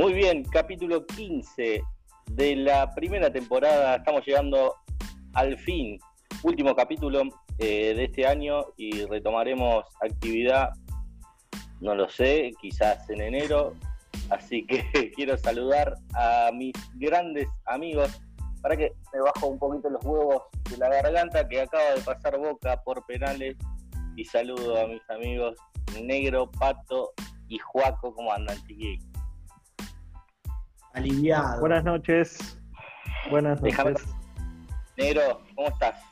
Muy bien, capítulo 15 de la primera temporada. Estamos llegando al fin. Último capítulo eh, de este año y retomaremos actividad, no lo sé, quizás en enero. Así que quiero saludar a mis grandes amigos para que me bajo un poquito los huevos de la garganta que acaba de pasar boca por penales. Y saludo a mis amigos Negro, Pato y Juaco. ¿Cómo andan, chiquillos? Aliviado. Buenas noches. Buenas noches. Negro, ¿cómo estás?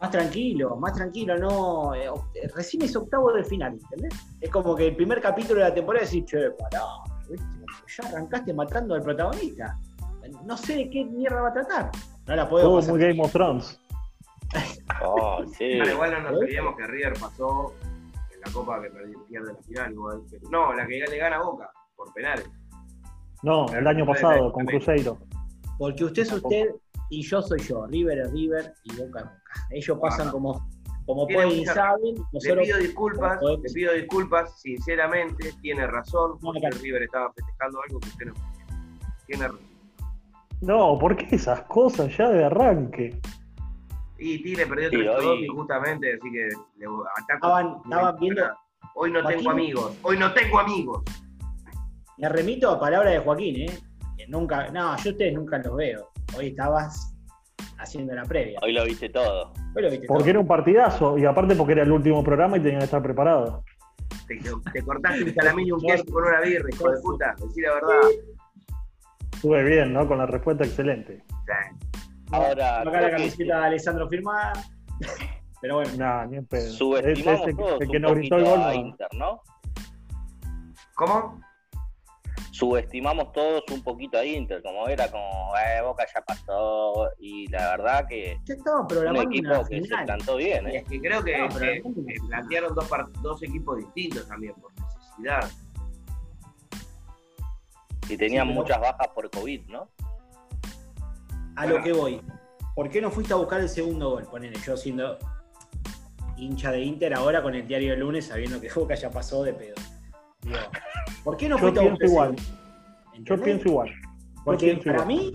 Más tranquilo, más tranquilo, no. Eh, recién es octavo del final, ¿entendés? Es como que el primer capítulo de la temporada decís, che, pará, ya arrancaste matando al protagonista. No sé de qué mierda va a tratar. No la puedo oh, muy Game of Thrones. oh, sí. Pero igual no nos olvidemos que River pasó en la copa que pierde la final, igual. No, la que ya le gana a Boca, por penales. No, el año pasado, con Cruzeiro. Porque usted es usted y yo soy yo. River es River y Boca es Boca. Ellos pasan como, como pueden y saben. Le pido disculpas, le pido disculpas, sinceramente, tiene razón, porque River estaba festejando algo que usted no Tiene razón. No, ¿por qué esas cosas ya de arranque? Y Tigre perdió 3 y justamente, así que le ataco. Estaban, viendo. Hoy no tengo amigos, hoy no tengo amigos. Me remito a palabras de Joaquín, ¿eh? Que nunca, no, yo ustedes nunca los veo. Hoy estabas haciendo la previa. Hoy lo viste todo. Hoy lo viste porque era un partidazo y aparte porque era el último programa y tenía que estar preparado. Te, cortaste un salamín y un queso con una birra, hijo de puta. Decir la verdad. Estuve bien, ¿no? Con la respuesta excelente. Sí. Ahora. Acá la camiseta de Alessandro firmada. Pero bueno. No, ni en pedo. Subestimamos es, todos el que nos gritó el gol. Inter, ¿no? ¿Cómo? Subestimamos todos un poquito a Inter, como era como, eh, Boca ya pasó, y la verdad que un equipo que se plantó bien. ¿eh? Es que creo que, plantearon dos, dos equipos distintos también, por necesidad. Y tenían muchas bajas por COVID, ¿no? A lo que voy. ¿Por qué no fuiste a buscar el segundo gol? Ponele, yo siendo hincha de Inter ahora con el diario de lunes sabiendo que Boca ya pasó de pedo. ¿Por qué no Yo pienso igual. Yo pienso igual. Porque para mí,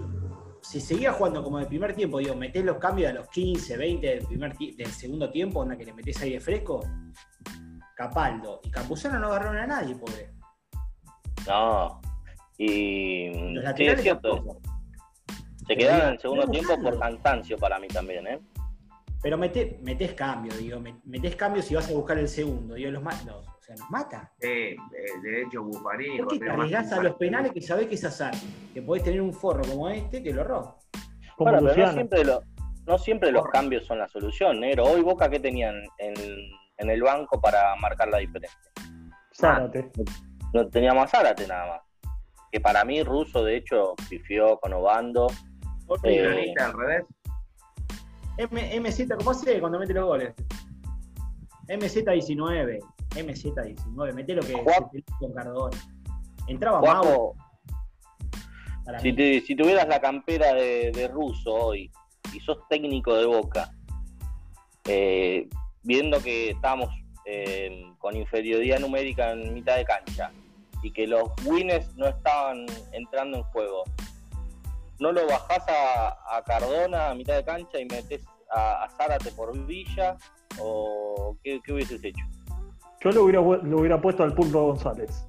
si seguía jugando como de primer tiempo, digo, metés los cambios a los 15, 20 del, primer del segundo tiempo, onda que le metés aire fresco, Capaldo y Campuzano no agarraron a nadie, pobre. No. Y. sí, es cierto. Se quedaron en el segundo tiempo por cansancio para mí también, ¿eh? Pero metés, metés cambio, digo, metés cambio si vas a buscar el segundo. Digo, los, los, o sea, nos mata. Sí, de hecho, Bufarí. ¿Por qué te arriesgás a los penales que sabés que es azar? Que podés tener un forro como este que lo roba. Bueno, pero no siempre, no siempre los cambios son la solución, negro. Hoy Boca, ¿qué tenían en, en el banco para marcar la diferencia? Zárate. no teníamos a Zárate nada más. Que para mí, Russo, de hecho, pifió con Obando. ¿Por qué al revés? MZ, ¿cómo hace cuando mete los goles? MZ19. MZ19, mete lo que se con Cardona. Entraba Mau. Si, si, tuvieras la campera de, de Russo hoy y sos técnico de Boca, eh, viendo que estamos eh, con inferioridad numérica en mitad de cancha y que los winners no estaban entrando en juego, ¿no lo bajás a, Cardona a mitad de cancha y metes a, Zárate por Villa? ¿O qué hubieses hecho? Yo lo hubiera, lo hubiera puesto al Pulpo González.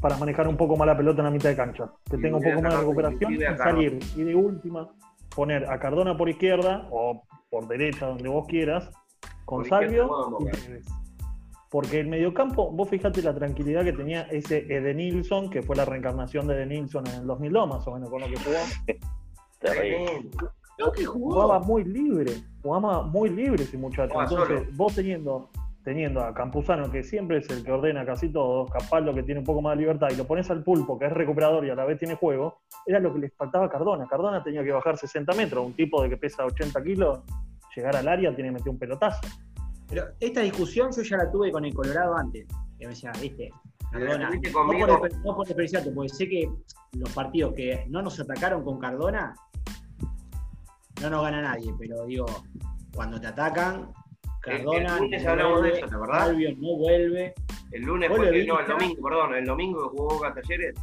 Para manejar un poco más la pelota en la mitad de cancha. Que tenga un poco más de recuperación y salir. Y de última, poner a Cardona por izquierda o por derecha, donde vos quieras, con Salvio Porque el mediocampo, vos fijate la tranquilidad que tenía ese Edenilson, que fue la reencarnación de Edenilson en el 2002, más o menos, con lo que jugó. que Jugaba muy libre, jugaba muy libre ese muchacho. Entonces, vos teniendo teniendo a Campuzano, que siempre es el que ordena casi todo, Capaldo, que tiene un poco más de libertad, y lo pones al pulpo, que es recuperador y a la vez tiene juego, era lo que le faltaba a Cardona. Cardona tenía que bajar 60 metros, un tipo de que pesa 80 kilos, llegar al área tiene que meter un pelotazo. Pero esta discusión yo ya la tuve con el Colorado antes, que me decía, viste, Cardona, no por, no por despreciarte, porque sé que los partidos que no nos atacaron con Cardona, no nos gana nadie, pero digo, cuando te atacan, Cardona. el hablamos de eso, ¿verdad? Albion no vuelve. El lunes fue no, el domingo, perdón, el domingo que jugó Boca Talleres.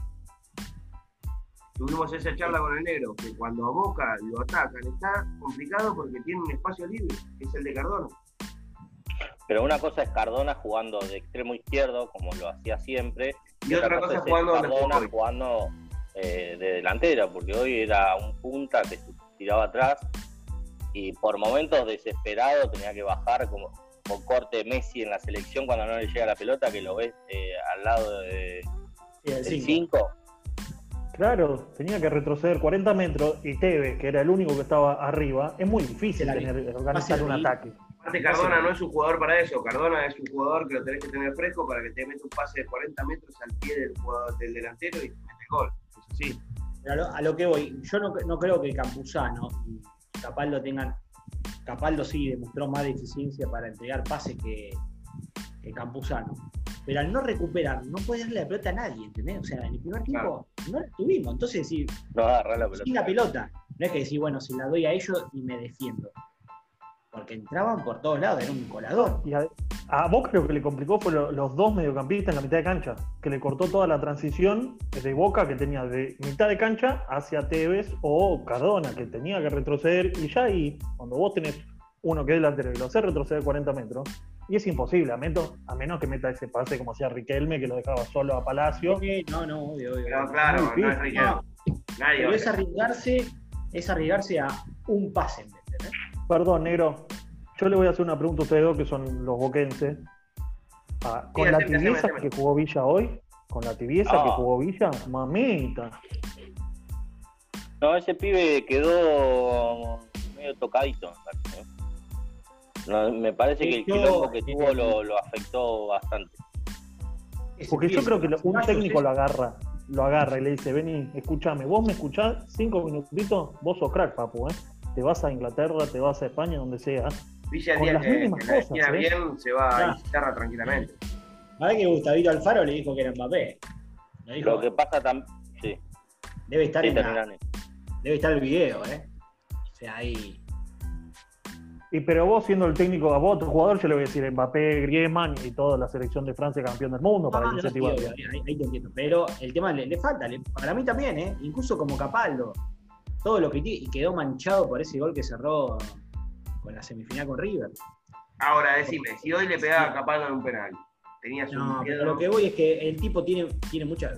Tuvimos esa charla con el negro, que cuando a Boca lo atacan está complicado porque tiene un espacio libre, que es el de Cardona. Pero una cosa es Cardona jugando de extremo izquierdo, como lo hacía siempre, y, otra, cosa, es jugando Cardona jugando eh, de delantera, porque hoy era un punta que se tiraba atrás y por momentos desesperado tenía que bajar como con corte Messi en la selección cuando no le llega la pelota, que lo ves eh, al lado de, del 5. Claro, tenía que retroceder 40 metros y Tevez, que era el único que estaba arriba, es muy difícil tener, organizar un ataque. Aparte Cardona no es un jugador para eso, Cardona es un jugador que lo tenés que tener fresco para que te meta un pase de 40 metros al pie del, jugador, del delantero y mete gol. Eso sí. A lo, que voy, yo no, no creo que Campuzano y Capaldo tengan. Capaldo sí demostró más deficiencia para entregar pases que, que Campuzano. Pero al no recuperar, no puede darle la pelota a nadie, ¿entendés? O sea, en el primer tiempo no la tuvimos. Entonces, si. No agarra la pelota. Sin la pelota. No es que decir, bueno, si la doy a ellos y me defiendo porque entraban por todos lados, era un colador. Y a, a Boca lo que le complicó fue los dos mediocampistas en la mitad de cancha, que le cortó toda la transición de Boca que tenía de mitad de cancha hacia Tevez o Cardona, que tenía que retroceder, y ya ahí, cuando vos tenés uno que es delantero y lo hace retroceder 40 metros, y es imposible, a menos, a menos que meta ese pase como hacía Riquelme, que lo dejaba solo a Palacio. no, no, obvio, obvio. claro, no es Riquelme. pero es arriesgarse, es arriesgarse a un pase. Perdón, negro. Yo le voy a hacer una pregunta a ustedes dos, que son los boquenses. Ah, con la tibieza que jugó Villa hoy, con la tibieza que ah. jugó Villa, mamita. No, ese pibe quedó medio tocadito. me parece que el quilombo que tuvo lo, afectó bastante. Porque yo creo que un técnico lo agarra, lo agarra y le dice, vení, escúchame, vos me escuchás cinco minutitos, vos sos crack, papu, ¿eh? Te vas a Inglaterra, te vas a España, donde sea. Villa el día que, cosas, ¿eh? bien se va a Inglaterra tranquilamente. A ver que Gustavito Alfaro le dijo que era Mbappé. Lo, que pasa también. Sí. Debe estar en Debe estar el video, ¿eh? O sea, ahí. Y pero vos siendo el técnico a vos, otro jugador, yo le voy a decir Mbappé, Griezmann y toda la selección de Francia campeón del mundo para no, iniciativa. ahí, te entiendo. Pero el tema le, le falta, para mí también, ¿eh? Incluso como Capaldo todo lo que y quedó manchado por ese gol que cerró con la semifinal con River. Ahora, decime, si hoy le pegaba a Capaldo en un penal, tenía su No, pero lo que voy es que el tipo tiene, tiene mucha.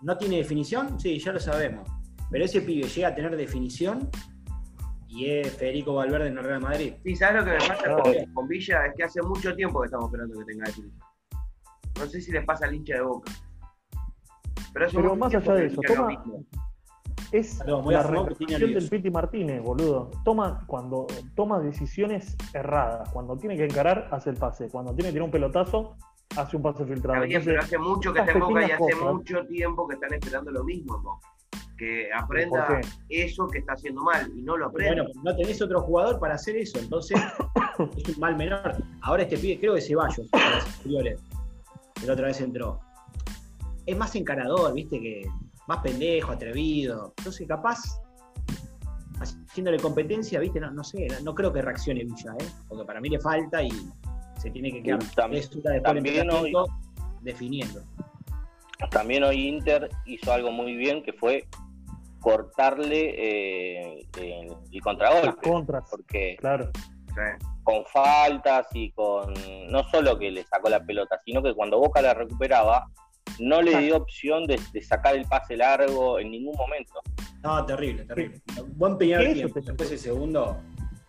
¿No tiene definición? Sí, ya lo sabemos. Pero ese pibe llega a tener definición y es Federico Valverde en el Real Madrid. Sí, ¿sabes lo que me pasa con, Villa? Es que hace mucho tiempo que estamos esperando que tenga definición. No sé si le pasa al hincha de boca. Pero, pero más allá de eso, toma, es la repetición del Piti Martínez, boludo. Toma, cuando toma decisiones erradas, cuando tiene que encarar, hace el pase. Cuando tiene que tirar un pelotazo, hace un pase filtrado. pero hace mucho que está en Boca y hace mucho tiempo que están esperando lo mismo Que aprenda eso que está haciendo mal y no lo aprende. Bueno, no tenés otro jugador para hacer eso, entonces es un mal menor. Ahora este pibe, creo que Ceballos, la otra vez entró. Es más encarador, viste, que más pendejo, atrevido. Entonces, capaz, haciéndole competencia, ¿viste? No, no sé, no, creo que reaccione Villa, ¿eh? Porque para mí le falta y se tiene que quedar también hoy, definiendo. También hoy Inter hizo algo muy bien que fue cortarle eh, el contragolpe. contras. Porque claro. con faltas y con. No solo que le sacó la pelota, sino que cuando Boca la recuperaba, no le dio opción de, sacar el pase largo en ningún momento. No, terrible, terrible. Buen primer tiempo, después el segundo.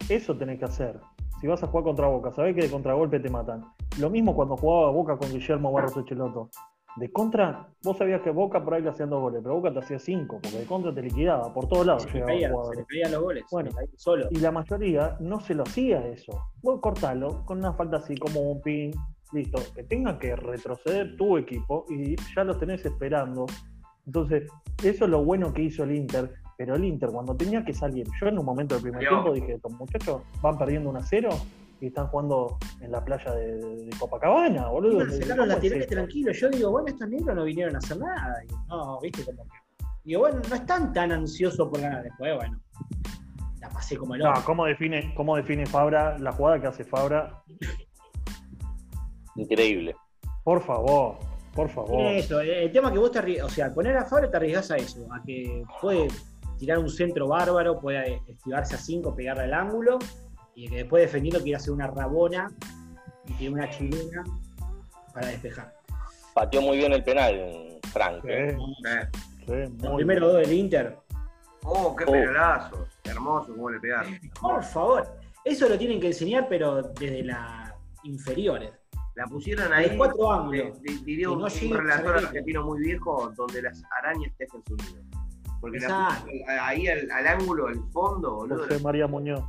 Eso tenés que hacer. Si vas a jugar contra Boca, sabés que de contragolpe te matan. Lo mismo cuando jugaba Boca con Guillermo Barros Echeloto. De contra, vos sabías que Boca por ahí le hacían dos goles, pero Boca te hacía cinco, porque de contra te liquidaba, por todos lados. Se, le, caía, caían los goles, bueno, solo. Y la mayoría no se lo hacía eso. Vos cortalo con una falta así como un pin, listo, que tenga que retroceder tu equipo y ya lo tenés esperando. Entonces, eso es lo bueno que hizo el Inter, pero el Inter cuando tenía que salir, yo en un momento del primer tiempo dije, estos muchachos van perdiendo 1 a 0 y están jugando en la playa de, Copacabana, boludo. los laterales tranquilos. Yo digo, bueno, estos negros no vinieron a hacer nada. no, viste, como que. Digo, bueno, no están tan ansiosos por ganar después, bueno. La pasé como el No, ¿cómo define, ¿cómo define Fabra la jugada que hace Fabra? Increíble. Por favor, por favor. Eso, eh, el tema que vos te arriesgas, o sea, al poner a Fabra te arriesgas a eso, a que puede tirar un centro bárbaro, puede esquivarse a 5, pegarle al ángulo, y que después defendiendo quiere hacer una rabona y tiene una chilena para despejar. Pateó muy bien el penal, Frank. ¿eh? Los primeros dos del Inter. Oh, qué penalazos. Hermoso cómo le pegaron. Por favor. Eso lo tienen que enseñar, pero desde las inferiores. La pusieron ahí. cuatro ángulos. Diría un, relator argentino muy viejo donde las arañas tejen su nido. Porque la ahí al, ángulo, al fondo, boludo. José María Muñoz.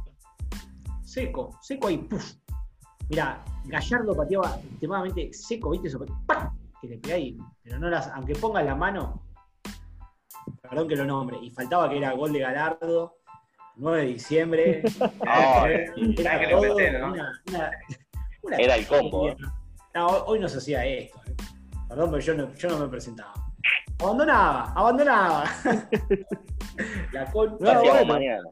Seco, seco ahí, puf. Mirá, Gallardo pateaba extremadamente seco, ¿viste? Eso, que le ahí. Pero no las, aunque ponga la mano, perdón que lo nombre, y faltaba que era gol de Galardo, 9 de diciembre. era el combo. No, hoy no se hacía esto. Eh. Perdón, pero yo no, yo no me presentaba. Abandonaba, abandonaba. La mañana.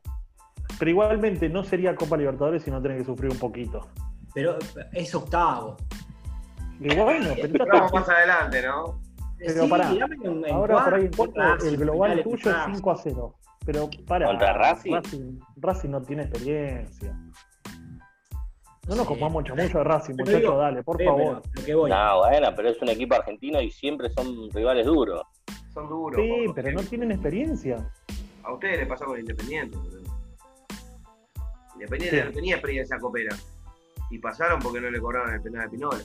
Pero igualmente no sería Copa Libertadores si no tenés que sufrir un poquito. Pero es octavo. Y bueno, pero vamos más adelante, ¿no? Pero sí, pará, ahora por ahí el global tuyo es 5 a 0. Pero para. ¿Contra Racing? Racing? no tiene experiencia. No nos copamos mucho, de Racing, muchachos, dale, por favor. No, bueno, pero es un equipo argentino y siempre son rivales duros. Son duros. Sí, pero no tienen experiencia. A ustedes les pasó con Independiente. Independiente no tenía experiencia copera. Y pasaron porque no le cobraron el penal de Pinola.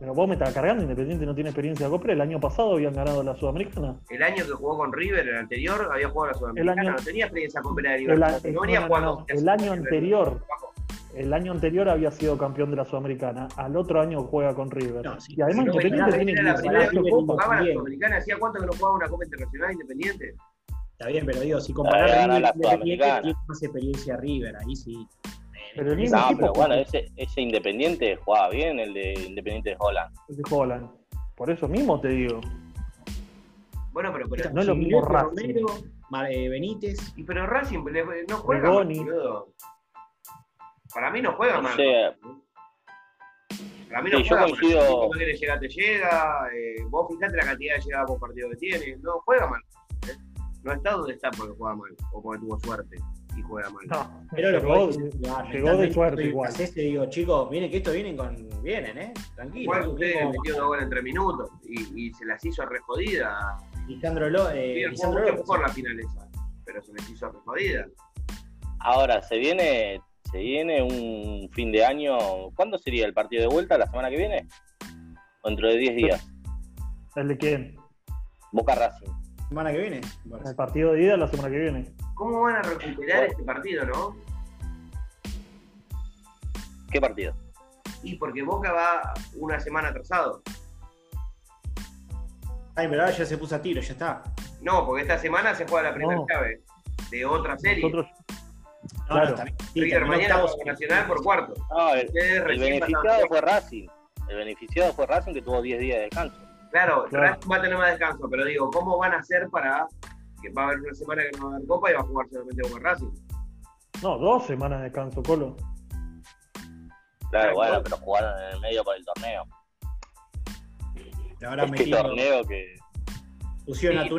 Pero vos me estás cargando, Independiente no tiene experiencia de Copra. El año pasado habían ganado la Sudamericana. El año que jugó con River, el anterior, había jugado la Sudamericana. no tenía experiencia Copra de River. El, no, no, el año anterior. El año anterior había sido campeón de la Sudamericana. Al otro año juega con River. y además Independiente tiene que la primera vez que jugaba la Sudamericana. ¿Hacía cuánto que no jugaba una Copa Internacional Independiente? Está bien, pero digo, si comparás River Independiente, tiene más experiencia River, ahí sí. Pero no, pero bueno, ese, ese, Independiente jugaba bien, el de Independiente de Holland. El de Holland. Por eso mismo te digo. Bueno, pero, pero no es lo mismo Racing. Eh, Benítez. Y pero Racing no juega Para mí no juega mal. Para mí no sí, juega yo coincido... mal. quiere llegar, te llega. Eh, vos fijate la cantidad de llegadas por partido que tiene. No juega mal. ¿eh? No está donde está porque juega mal o porque tuvo suerte y juega mal. No, pero llegó, llegó de suerte igual. Este, digo, chicos, viene que esto vienen con. Vienen, ¿eh? Tranquilo. Bueno, usted metió dos goles en tres minutos y, y, se las hizo re jodida. Lisandro Lo. Eh, Lisandro por la finaleza, pero se les hizo re jodida. Ahora, se viene. Se viene un fin de año. ¿Cuándo sería el partido de vuelta? ¿La semana que viene? ¿O dentro de 10 días? ¿El de quién? Boca Racing. ¿Semana que viene? El partido de ida la semana que viene. ¿Cómo van a recuperar este partido, no? ¿Qué partido? Y porque Boca va una semana atrasado. Ay, ahora ya se puso a tiro, ya está. No, porque esta semana se juega la primera llave de otra serie. Nosotros... Claro. Mañana Nacional por cuarto. No, el, beneficiado fue Racing. El beneficiado fue Racing que tuvo 10 días de descanso. Claro, Racing va a tener más descanso, pero digo, ¿cómo van a hacer para que va a haber una semana que no va a haber Copa y va a jugar solamente con Racing. No, dos semanas de descanso, Colo. Claro, bueno, pero jugaron en el medio por el torneo. ahora este torneo que. Pusieron a tu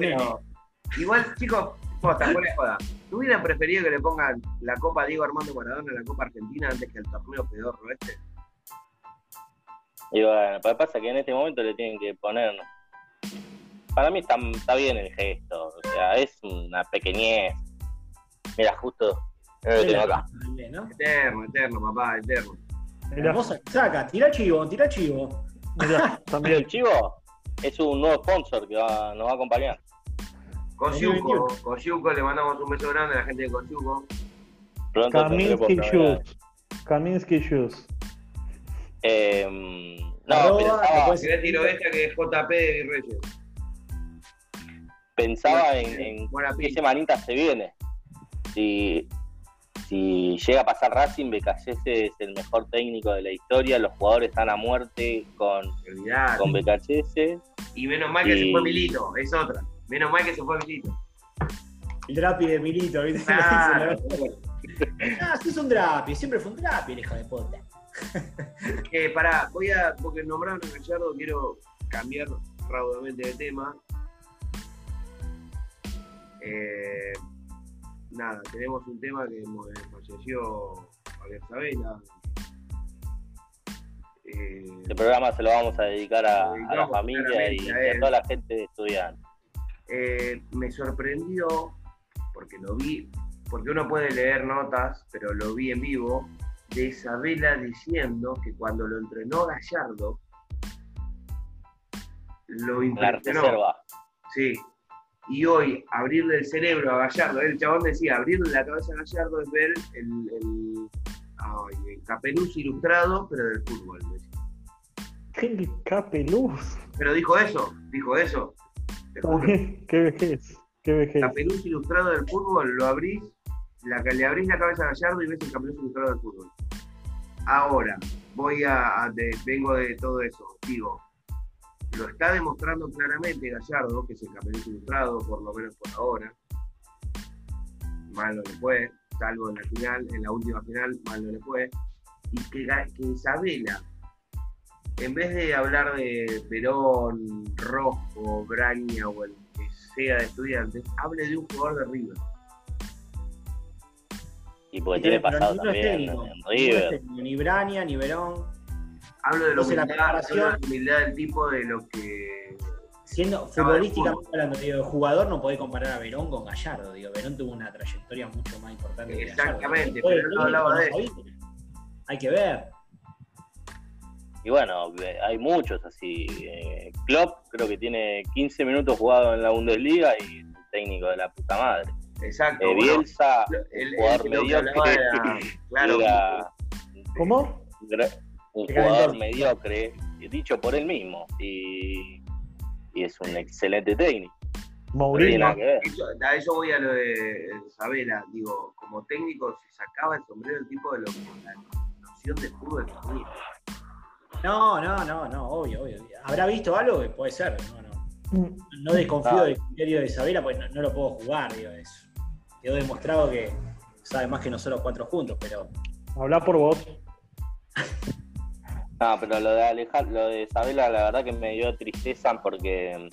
Igual, chicos, posta, buena joda. ¿Tú hubieran preferido que le pongan la Copa Diego Armando Maradona a la Copa Argentina antes que el torneo pedorro este? Y bueno, lo que pasa es que en este momento le tienen que poner para mí está, está, bien el gesto, o sea, es una pequeñez. Mira, justo lo tengo acá. Eterno, eterno, papá, eterno. Hermosa, saca, tira chivo, tira chivo. también. El chivo es un nuevo sponsor que nos va a acompañar. Cosyuco, Cosyuco, le mandamos un beso grande a la gente de Cosyuco. Kaminsky Shoes. Kaminsky Shoes. Eh, no, Arroba, pensaba... tiro esta que es JP de Reyes pensaba en, qué semanita se viene. Si, si llega a pasar Racing, Becachese es el mejor técnico de la historia, los jugadores están a muerte con, con Becachese. Y menos mal que se fue Milito, es otra. Menos mal que se fue Milito. El drapi de Milito, ¿viste? Ah, sí es un drapi, siempre fue un drapi el hijo de puta. Eh, pará, voy a, porque nombraron a Gallardo, quiero cambiar raudamente de tema. Eh, nada, tenemos un tema que mo- falleció Javier Sabela. Eh, Este programa se lo vamos a dedicar a, la familia y, a y a toda la gente de estudiantes. Eh, me sorprendió, porque lo vi, porque uno puede leer notas, pero lo vi en vivo, de Isabela diciendo que cuando lo entrenó Gallardo, lo La impresionó. reserva. Sí. Y hoy, abrirle el cerebro a Gallardo, el chabón decía, abrirle la cabeza a Gallardo es ver el, el, ay, el capeluz ilustrado, pero del fútbol. decía. ¡Qué capeluz! Pero dijo eso, dijo eso. ¡Qué vejez! ¡Qué vejez! Capeluz ilustrado del fútbol, lo abrís, la, le abrís la cabeza a Gallardo y ves el capeluz ilustrado del fútbol. Ahora, voy a, a- de- vengo de todo eso, digo, lo está demostrando claramente Gallardo, que es el capeluz ilustrado, por lo menos por ahora. Mal no le fue, salvo en la final, en la última final, mal no le fue. Y que, que Isabela, en vez de hablar de Perón, Rojo, Braña o el que sea de estudiantes, hable de un jugador de River. Y porque tiene Pero pasado también técnico, en River. técnico, Ni Brania, ni Verón. Hablo de la Entonces, la humildad, hablo de la humildad del tipo de lo que. Siendo futbolísticamente hablando, digo, de jugador no podés comparar a Verón con Gallardo. Digo, Verón tuvo una trayectoria mucho más importante que Gallardo. Exactamente, pero no hablaba de no sabía. Hay que ver. Y bueno, hay muchos así. Eh, Klopp creo que tiene 15 minutos jugado en la Bundesliga y es un técnico de la puta madre. Exacto. Eh, bueno, Bielsa, el, jugador el- mediocre, era, claro, era ¿Cómo? un jugador mediocre, dicho por él mismo. Y, y es un excelente técnico. Mourinho. eso- a eso voy a lo de Sabela. Digo, como técnico se sacaba el sombrero el tipo de lo la noción de fútbol que tenía. No, no, no, no, obvio, obvio. ¿Habrá visto algo? Puede ser. No, no. Mm, No desconfío Ah. del criterio de Isabela, pues no, no lo puedo jugar, digo, eso. Quedó demostrado que sabe más que nosotros cuatro juntos, pero Habla por vos. No, pero lo de Alejar, lo de Isabela, la verdad que me dio tristeza porque,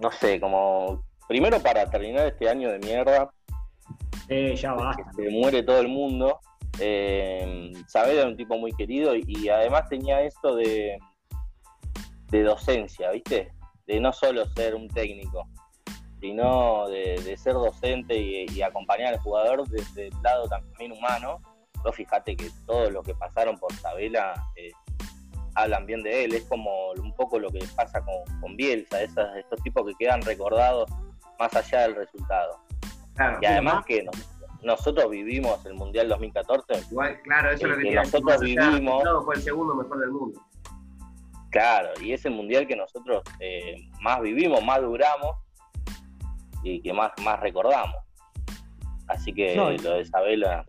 no sé, como, primero para terminar este año de mierda, eh, ya que basta. se muere todo el mundo, eh, Isabela era un tipo muy querido y, y además tenía esto de, de docencia, ¿viste? De no solo ser un técnico, sino de, de ser docente y, y acompañar al jugador desde el lado también humano. Vos fíjate que todos los que pasaron por Sabela eh, hablan bien de él, es como un poco lo que pasa con, con Bielsa, esas, estos tipos que quedan recordados más allá del resultado. Claro, Y además que nos- nosotros vivimos el Mundial 2014, igual, claro, eso es lo que que nosotros vivimos- resultado, fue el segundo mejor del mundo. claro, y es el Mundial que nosotros eh, más vivimos, más duramos y que más, más recordamos. Así que No, lo de Isabela.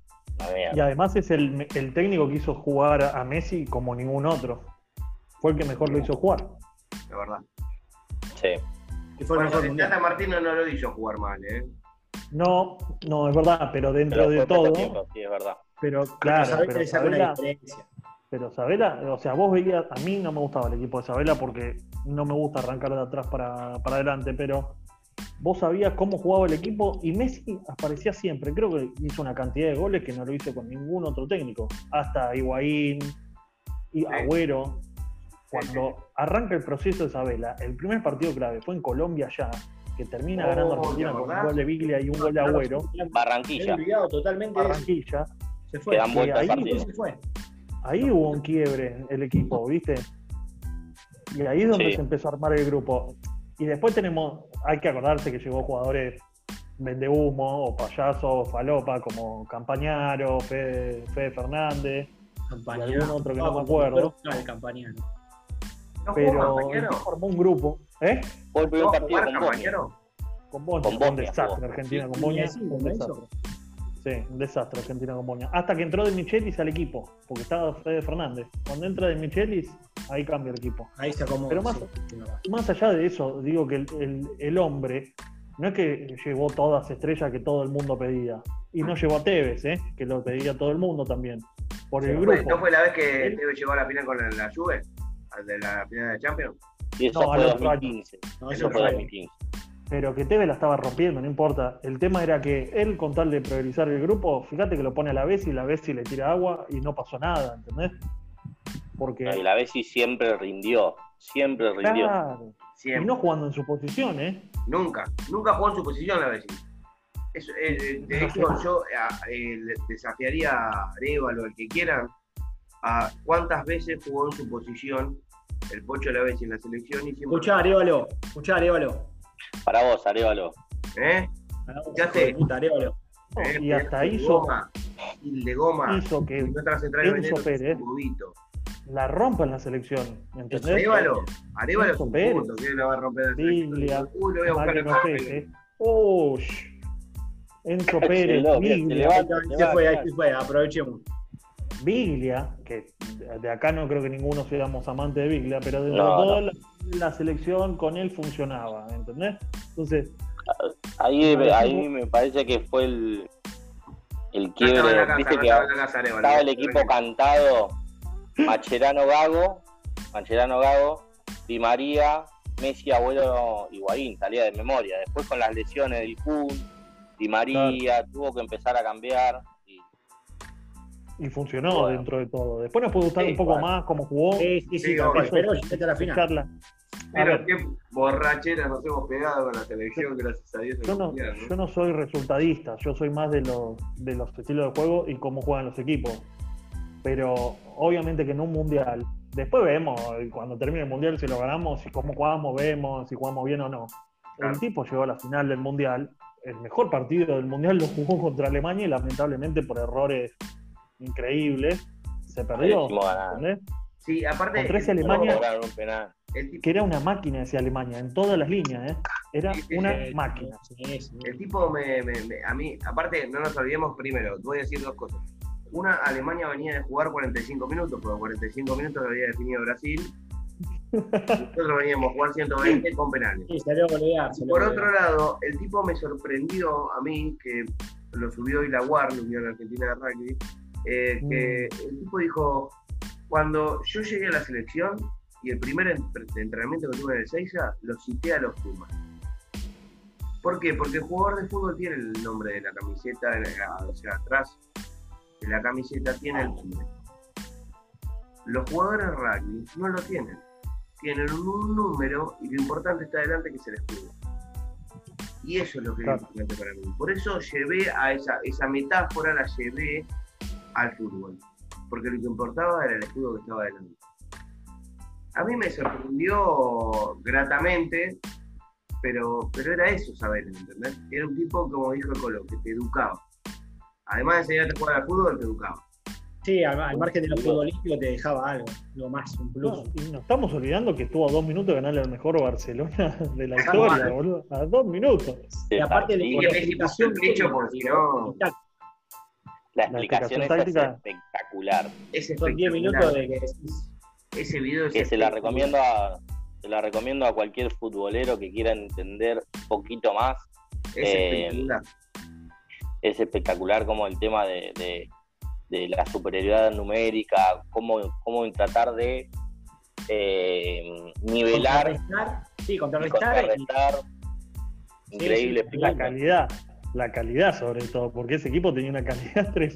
Y además es el, el técnico que hizo jugar a Messi como ningún otro. Fue el que mejor lo hizo jugar. La verdad. Sí. Y fue el Bueno, el. Tata Martino no lo hizo jugar mal, ¿eh? No, no, es verdad, pero dentro Pero de todo, tiempo, sí, es verdad. pero Pero claro, pero una Sabela, pero Sabela, o sea, vos veías, a mí no me gustaba el equipo de Sabela porque no me gusta arrancar de atrás para, para adelante, pero vos sabías cómo jugaba el equipo y Messi aparecía siempre. Creo que hizo una cantidad de goles que no lo hizo con ningún otro técnico, hasta Higuaín y Agüero. Cuando arranca el proceso de Sabela, el primer partido clave fue en Colombia ya, que termina Oh, ganando ¿te Argentina con un gol de Biglia y un gol de Agüero, Barranquilla. totalmente. Barranquilla. Se fue. Al Ahí partido. se fue. ahí hubo un quiebre en el equipo, ¿viste? Y ahí es donde Sí. se empezó a armar el grupo. Y después tenemos, hay que acordarse que llegó jugadores vende humo o payaso o falopa como Campañaro, Fede, Fede Fernández, Campañano. Y algún otro que no me acuerdo. el Campañano. ¿No jugó pero el Campañaro? tipo armó un grupo, ¿eh? Fue el primer ¿No partido con. Campañaro? Con Boña, Con un desastre. Argentina Sí, con Boña, sí, un desastre. Sí, un desastre Argentina con Boña. Hasta que entró de Michelis al equipo, porque estaba Fede Fernández. Cuando entra de Michelis, ahí cambia el equipo. Ahí se acomoda. Pero más- sí, más allá de eso, digo que el, el- el hombre no es que llevó todas estrellas que todo el mundo pedía. Y no llevó a Tevez, ¿eh? que lo pedía todo el mundo también. por Sí, el ¿No fue, grupo. no fue la vez que Tevez llegó a la final con la, la Juve? ¿Al de la final de Champions? Y eso No, fue al otro año. 2015. No, Eso fue fue. 2015. Pero que Tevez la estaba rompiendo, no importa. El tema era que él, con tal de priorizar el grupo, fíjate que lo pone a la vez y la vez y le tira agua y no pasó nada, ¿entendés? Porque. Y la Bessi siempre rindió. Siempre rindió. Claro. Y no jugando en su posición, ¿eh? Nunca. Nunca jugó en su posición la vez. Eso, eh, eh, de hecho, yo eh, desafiaría a Arevalo, al que quieran, a cuántas veces jugó en su posición el Pocho la vez en la selección y siempre. Escuchá, Arevalo. Escuchá, Arevalo. Para vos, Arevalo. ¿Eh? Pará, Ya hijo sé. puta, Arevalo. ¿Eh? Y hasta El de hizo, Goma, el de goma. hizo que Y nuestra central Enzo Pérez. un bobito. la rompa en la selección, ¿entendés? Arevalo, Arevalo es Enzo un Pérez. punto, que la va a romper la selección. Biglia, Uy, lo voy a buscar acá. Pepe. Ush. Enzo Se Pérez, lo- se Biglia, levanta. Ahí se fue, ahí se fue, aprovechemos. Biglia, que de acá no creo que ninguno seamos amantes de Biglia, pero de No, toda no. la, la selección con él funcionaba, ¿entendés? Entonces, Ahí, Vale, ahí me parece que fue el, el quiebre. la casa, Viste no que estaba el equipo cantado Macherano Gago, Macherano Gago, Di María, Messi, Abuelo, Higuaín, salía de memoria. Después con las lesiones del Kun, Di María, tuvo que empezar a cambiar. Y- funcionó Bueno. dentro de todo. Después nos puede gustar Sí, un poco bueno. más cómo jugó. Sí, sí, sí, Sí, capaz, obvio. pero a la final. Escucharla. A Pero ver, qué borracheras nos hemos pegado con la selección, gracias a Dios. yo no, Mundial, ¿no? yo no soy resultadista, yo soy más de los, de los estilos de juego y cómo juegan los equipos. Pero obviamente que en un mundial, después vemos, cuando termine el mundial, si lo ganamos, si cómo jugamos, vemos si jugamos bien o no. Claro. El tipo llegó a la final del mundial, el mejor partido del mundial lo jugó contra Alemania y lamentablemente por errores increíbles se perdió. Sí, aparte. Contra ese el- Alemania- tipo, Que era una máquina ese Alemania, en todas las líneas, ¿eh? Era una máquina. el tipo me, me- me- A mí, aparte, no nos olvidemos primero, voy a decir dos cosas. Una, Alemania venía de jugar 45 minutos, porque 45 minutos lo había definido Brasil. Nosotros veníamos a jugar 120 con penales. Sí, salió golear. salió Por otro lado, el tipo me sorprendió a mí, que lo subió hoy la UAR, la Unión Argentina de Rugby, eh, que Mm. el tipo dijo, cuando yo llegué a la selección y el primer en- entrenamiento que tuve en el Seiza, lo cité a los Pumas. ¿Por qué? Porque el jugador de fútbol tiene el nombre de la camiseta, la- o sea, atrás de la camiseta tiene el nombre. Los jugadores de rugby no lo tienen. Tienen un número y lo importante está adelante que es el escudo. Y eso es lo que Claro. es importante para mí. Por eso llevé a esa, esa metáfora, la llevé al fútbol. Porque lo que importaba era el escudo que estaba adelante. A mí me sorprendió gratamente, pero, pero era eso saber, ¿entendés? Era un tipo, como dijo el Colo, que te educaba. Además de enseñarte a jugar al fútbol, te educaba. Sí, al, al margen de lo futbolístico te dejaba algo, algo más, un plus. No, y nos estamos olvidando que estuvo a dos minutos de ganarle al mejor Barcelona de la historia, boludo. A dos minutos. Y aparte de Sí, por que la Messi explicación puso el pecho, porque si no- la la explicación explicación esa es espectacular. Es Son 10 minutos de que decís, Ese video es que se la recomiendo a se la recomiendo a cualquier futbolero que quiera entender un poquito más Es eh, espectacular. es espectacular como el tema de, de- de la superioridad numérica cómo, cómo tratar de eh, nivelar contrarrestar, sí, y contrarrestar y- increíble sí, La explicación. calidad, la calidad sobre todo, porque ese equipo tenía una calidad tremenda.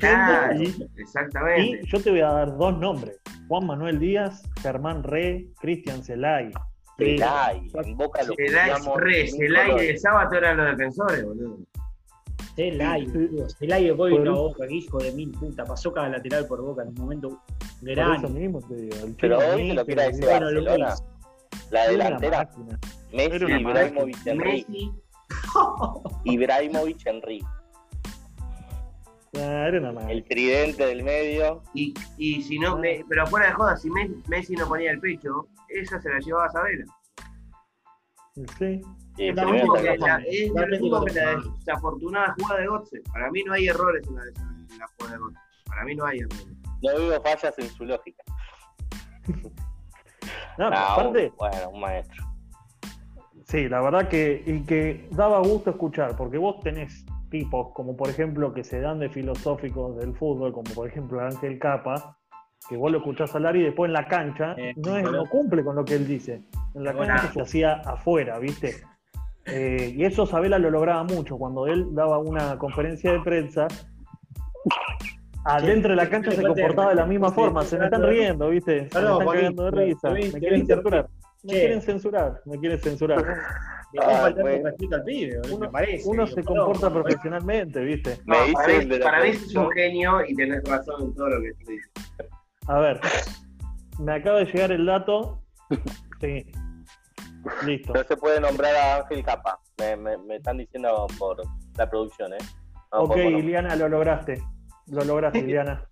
Claro, Y, y exactamente. yo te voy a dar dos nombres: Juan Manuel Díaz, Germán Re, Cristian Celay. Celay, en Boca lo Celay, cuidamos re, Celay y el sábado eran los defensores, boludo. Celay. Celay hoy Por vino a Boca, que hijo de mil puta. Pasó cada lateral por Boca en un momento Por eso mismo te digo. el Pero hoy te lo quiera decir Barcelona, la delantera. Messi, Ibrahimovic, Messi, Ibrahimovic, Henry, máquina. el tridente del medio, y, y si no, me- pero fuera de joda, si Messi, Messi no ponía el pecho, esa se la llevaba a Sabela. Sí. La- es La lo mismo que la única- desafortunada jugada de Gotze. Para mí no hay errores en la, en la jugada de Gotze. Para mí no hay errores. no veo fallas en su lógica. No, pero Ah, aparte, un- bueno, un maestro. Sí, la verdad que, y que daba gusto escuchar, porque vos tenés tipos, como por ejemplo que se dan de filosóficos del fútbol, como por ejemplo Ángel Capa, que vos lo escuchás hablar y después en la cancha Eh, no, es- no cumple con lo que él dice. En la cancha se hacía afuera, ¿viste? Eh, y eso Sabela lo lograba mucho. Cuando él daba una conferencia de prensa, adentro de la cancha se comportaba de la misma forma. Se me están riendo, ¿viste? Se me están cagando de risa. Me quieren censurar. Me quieren censurar. Me quieren censurar. Ah, faltando bueno. al pibe, Uno, me parece. uno se comporta profesionalmente, ¿viste? Me No, dice para mí, para mí sos producción. un genio y tenés razón en todo lo que tú dices. A ver, me acaba de llegar el dato. Sí. Listo. No se puede nombrar a Ángel Capa. Me, me- me están diciendo por la producción, ¿eh? No, Ok, Iliana, lo lograste. Lo lograste, Iliana.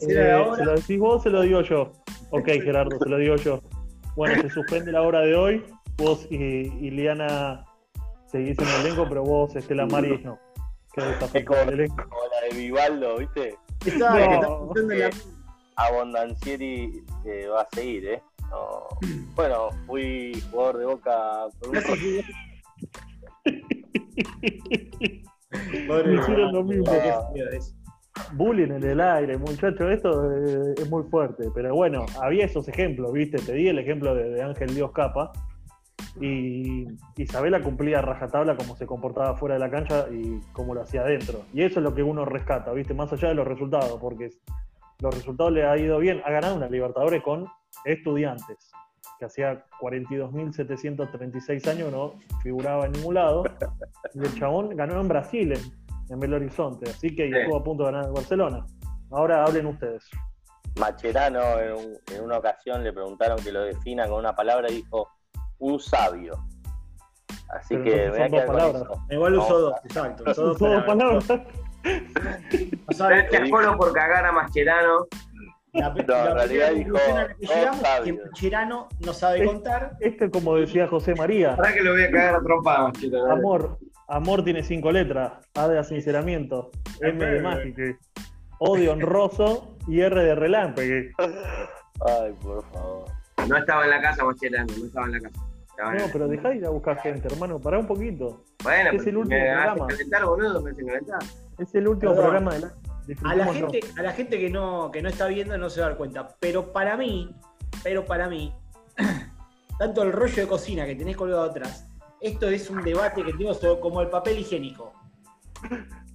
Eh, ¿Se lo decís vos o se lo digo yo? Ok, Gerardo, se lo digo yo. Bueno, se suspende la hora de hoy. Vos y Iliana seguís en el elenco, pero vos, Estela Maris, no. Quedó desafectada del elenco. como la de Vivaldo, ¿viste? Estaba No. que está la- Abondancieri eh, va a seguir, ¿eh? No. Bueno, fui jugador de Boca por un. Madre Hicieron lo mismo. qué. Bullying en el aire, muchachos, esto eh, es muy fuerte. Pero bueno, había esos ejemplos, ¿viste? Te di el ejemplo de, Ángel Dios Capa. Y Isabela cumplía rajatabla como se comportaba fuera de la cancha y cómo lo hacía adentro. Y eso es lo que uno rescata, ¿viste? Más allá de los resultados, porque los resultados le ha ido bien. Ha ganado una Libertadores con estudiantes, que hacía 42.736 años no figuraba en ningún lado. Y el chabón ganó en Brasil, en, Belo Horizonte, así que Sí. estuvo a punto de ganar en Barcelona. Ahora hablen ustedes. Macherano en, un- en una ocasión le preguntaron que lo defina con una palabra y dijo un sabio. Así Pero que son dos palabras. Igual usó No. dos, exacto. Usó dos palabras. O sea, Colo, por cagar a Mascherano. La, No, la en realidad dijo, que "Todos llegamos es que sabios". Mascherano no sabe contar. Este, como decía José María, Ahora que lo voy a cagar a trompa a Mascherano. amor, amor tiene cinco letras, A de sinceramiento, M de mágica, O de honroso y R de relámpago. Ay, por favor. No estaba en la casa Mascherano, no estaba en la casa. Estaba No, pero dejá de ir a buscar gente, hermano, pará un poquito. Bueno, es el último me programa. calentar, boludo, me calentar. Es el último Perdón. programa de la. A la gente, a la gente que no, que no está viendo no se va a dar cuenta. Pero para mí, pero para mí, tanto el rollo de cocina que tenés colgado atrás, esto es un debate que tengo sobre como el papel higiénico.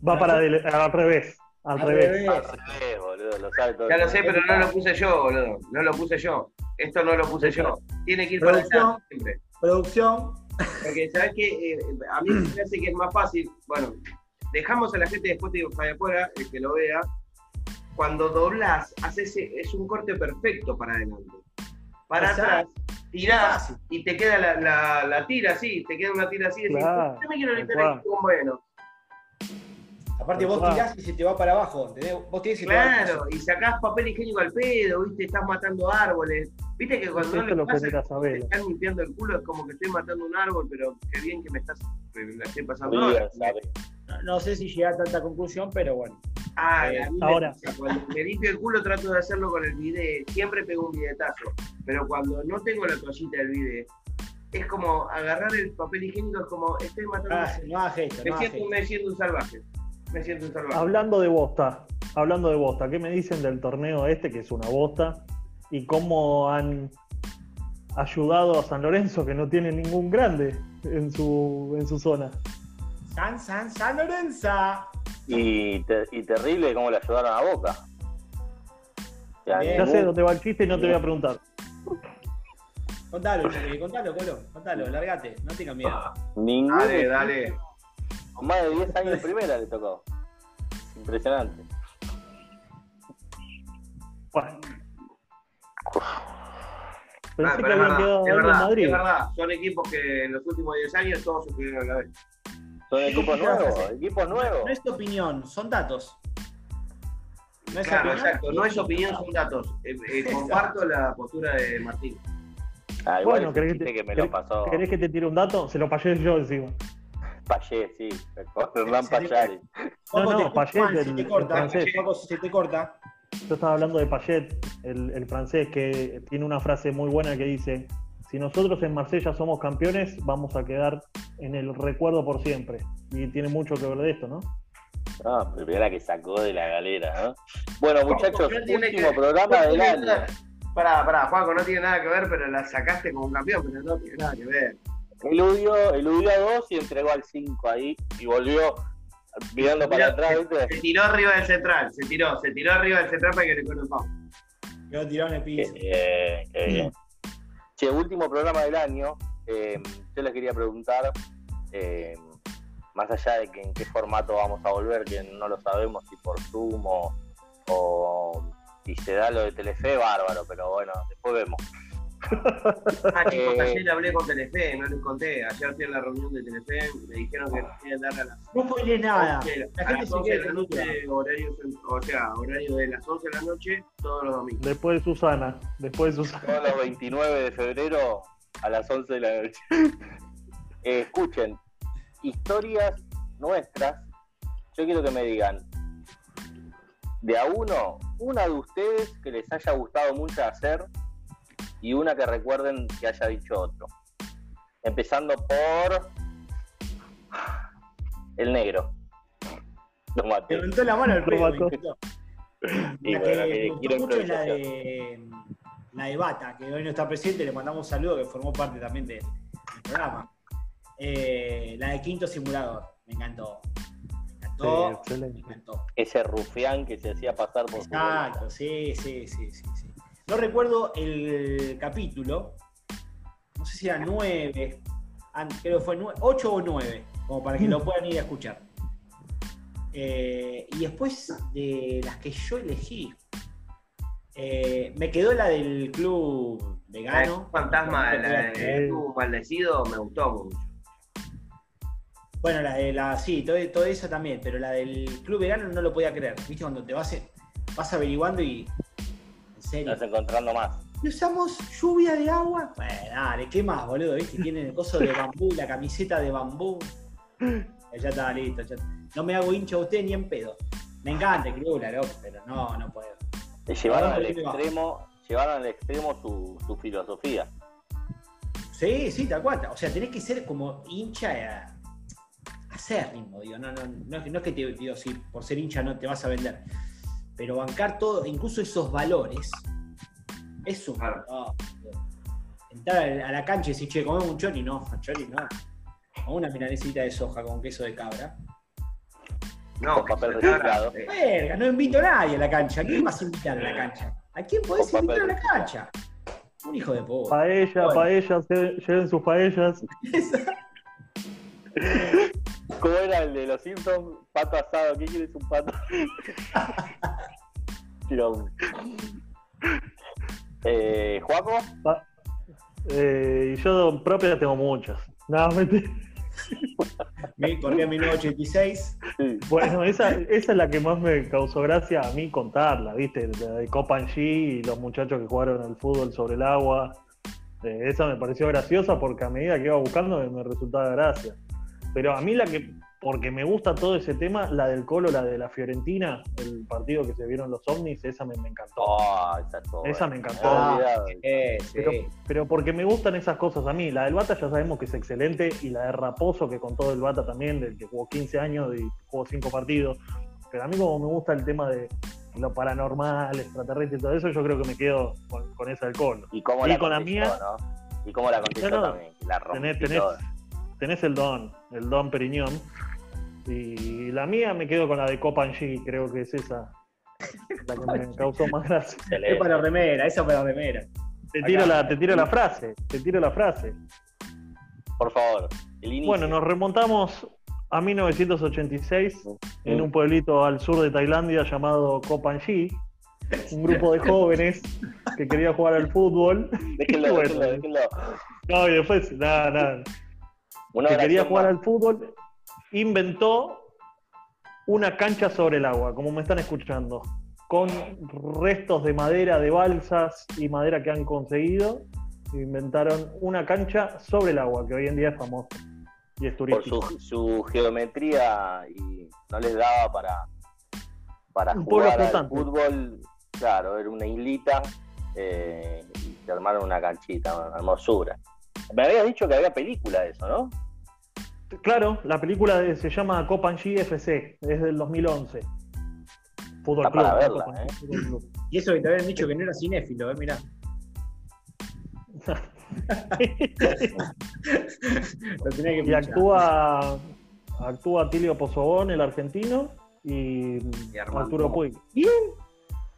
Va para del- al revés. Al, Al revés. revés. Al revés, boludo, lo sabe todo. Ya lo sé, pero no lo puse yo, boludo. No lo puse yo. Esto no lo puse yo. Tiene que ir para Producción. allá siempre. Producción, Porque, ¿sabes qué? Eh, a mí me parece que es más fácil. Bueno, dejamos a la gente después de para afuera, el que lo vea. Cuando doblás, haces, es un corte perfecto para adelante. Para atrás, tirás y te queda la, la, la tira así, te queda una tira así. Decís, Claro, yo me quiero limpiar el bueno. Aparte vos tirás y se te va para abajo. ¿entendés? Vos tirás y Claro, y sacás papel higiénico al pedo, ¿viste? Estás matando árboles. ¿Viste que cuando no pasa te están limpiando el culo es como que estoy matando un árbol, pero qué bien que me estás la estoy pasando. No, no sé si llega a tanta conclusión, pero bueno. Ah, Eh, a mí me ahora. pasa, Cuando me limpio el culo trato de hacerlo con el bidet. Siempre pego un bidetazo. Pero cuando no tengo la toallita del bidet, es como agarrar el papel higiénico, es como estoy matando. Ah, no hagas esto, me, siento, esto. me siento un salvaje. Me siento un salvaje. Hablando de bosta, hablando de bosta, ¿qué me dicen del torneo este, que es una bosta? Y cómo han ayudado a San Lorenzo, que no tiene ningún grande en su, en su zona. San, San, San Lorenzo. Y, te- y terrible cómo le ayudaron a Boca. Ya ningún- sé dónde va el chiste y no te voy a preguntar. Contalo, contalo, Colo. Contalo, largate, no tengas miedo. ningún Dale, dale. Con más de 10 años de primera le tocó. Impresionante. Bueno. Ah, Pensé pero que es habían verdad, quedado es en verdad, Madrid. es verdad. Son equipos que en los últimos 10 años todos supieron a la vez. Son equipos ¿Qué vas a nuevos, equipos nuevos. No es tu opinión, son datos. No es Claro, opinión. exacto. No es opinión, son datos. Eh, eh, comparto la postura de Martín. Ah, igual Bueno, ¿querés que, te, que me lo pasó querés que te tire un dato? Se lo payé yo encima. Payé, sí. Hernán Payari. No, no, Payet del- si te corta. francés. Paco, si se te corta. Yo estaba hablando de Payet, el, el francés, que tiene una frase muy buena que dice: si nosotros en Marsella somos campeones, vamos a quedar en el recuerdo por siempre. Y tiene mucho que ver de esto, ¿no? Ah, primera que sacó de la galera, ¿no? Bueno, muchachos, último programa del año. Pará, pará, Juaco, no tiene nada que ver, pero la sacaste como un campeón, pero no tiene nada que ver. Eludió, eludió a dos y entregó al 5 ahí y volvió mirando para atrás, ¿viste? Se tiró arriba del central, se tiró, se tiró arriba del central para que le conozcamos. Quedó tirado en el piso. Eh, eh, che, último programa del año. Eh, yo les quería preguntar, eh, más allá de que en qué formato vamos a volver, que no lo sabemos, si por Zoom o, o si se da lo de Telefe, bárbaro, pero bueno, después vemos. Ah, chicos, Eh. ayer hablé con Telefe, no les conté. Ayer fui a la reunión de Telefe, me dijeron que quieren dar a las No spoilees nada. 11, La a gente las se 11 de la noche, horario, o sea, horario de las 11 de la noche, todos los domingos. Después de Susana, después de Susana. Todos los 29 de febrero a las 11 de la noche. Eh, escuchen, historias nuestras. Yo quiero que me digan, de a uno, una de ustedes que les haya gustado mucho hacer y una que recuerden que haya dicho otro. Empezando por el negro. Lo maté. Levantó la mano el encantó. Y La bueno, que que me quiero gustó mucho es la de, la de Bata, que hoy no está presente, le mandamos un saludo, que formó parte también de- del programa. Eh, la de Quinto Simulador, me encantó. Me encantó. Sí, excelente. me encantó. Ese rufián que se hacía pasar por Exacto, sí, sí, sí, sí, sí. No recuerdo el capítulo, no sé si era 9, creo que fue 8 o 9, como para que lo puedan ir a escuchar. Eh, y después de las que yo elegí, eh, me quedó la del club La vegano. fantasma, la de Eh. tu maldecido, me gustó mucho. Bueno, la de la, sí, todo, todo eso también, pero la del club vegano no lo podía creer. ¿Viste? Cuando te vas, vas averiguando y. Serio. Estás encontrando más. ¿Y usamos lluvia de agua? Bueno, dale, ¿qué más, boludo? ¿Viste? Tienen el coso de bambú, la camiseta de bambú. Eh, Ya está, listo. ya. No me hago hincha a usted ni en pedo. Me encanta el club, la loco, pero no, no puedo. Te llevaron al extremo, llevaron al extremo su, su filosofía. Sí, sí, tal cual. O sea, tenés que ser como hincha a, acérrimo, digo. No, no, no, es que- no es que te digo, si por ser hincha no te vas a vender. Pero bancar todo, incluso esos valores, es un. Claro. no, entrar a la- cancha y decir, che, comemos un chori, no, chori no. O una milanesita de soja con queso de cabra. No, Con papel reciclado. eh, Verga, no invito a nadie a la cancha. ¿A quién vas a invitar a la cancha? ¿A quién podés Con papel invitar a la cancha? Un hijo de puta. Paella, Bueno. paellas, lle- lleven sus paellas. ¿Cómo era el de los Simpsons? Pato asado, ¿qué quieres un pato? Tirón. Eh, ¿Juaco? Eh, y yo propias tengo muchas. No, mentira. Me corría en 1986. Sí. Bueno, esa, esa es la que más me causó gracia a mí contarla, ¿viste? La de Copan G y los muchachos que jugaron al fútbol sobre el agua. Eh, esa me pareció graciosa porque a medida que iba buscando me, me resultaba gracia. Pero a mí la que, porque me gusta todo ese tema, la del Colo, la de la Fiorentina, el partido que se vieron los ovnis, esa me, me encantó. Oh, toda. Esa me encantó. Ah, olvidado. Eh, sí. Pero, pero porque me gustan esas cosas a mí. La del Bata ya sabemos que es excelente y la de Raposo, que con todo el Bata también, del que jugó 15 años y jugó 5 partidos. Pero a mí como me gusta el tema de lo paranormal, extraterrestre y todo eso, yo creo que me quedo con, con esa del Colo. ¿Y cómo Y la con la mía- no? ¿Y cómo la contestó No, no. también? La Tenés, tenés el don, el don Periñón. Y la mía me quedo con la de Copan G, creo que es esa la que me causó más gracia. Es para remera, esa para remera. Te tiro, Acá. la, te tiro la frase, te tiro la frase. Por favor, el inicio. Bueno, nos remontamos a 1986 en un pueblito al sur de Tailandia llamado Kopanji, un grupo de jóvenes que quería jugar al fútbol. Déjenlo, Bueno. déjenlo, déjenlo. No, y después, nada, nada. Una Que quería jugar más. al fútbol, inventó una cancha sobre el agua, como me están escuchando, con restos de madera, de balsas y madera que han conseguido. Inventaron una cancha sobre el agua, que hoy en día es famosa y es por turística. su, su geometría y no les daba para, para Un jugar al fútbol. Claro, era una islita. eh, y se armaron una canchita, una hermosura. Me habías dicho que había película de eso, ¿no? Claro, la película de- se llama Copan GFC, es del 2011. Fútbol Está Club. para ¿no? verla, Copan ¿eh? Fútbol Club. Y eso que te habían dicho que no era cinéfilo, eh, mirá. Lo tenía que y pinchar. actúa, actúa Tilio Pozobón, el argentino, y, Y Armando. Arturo Puig.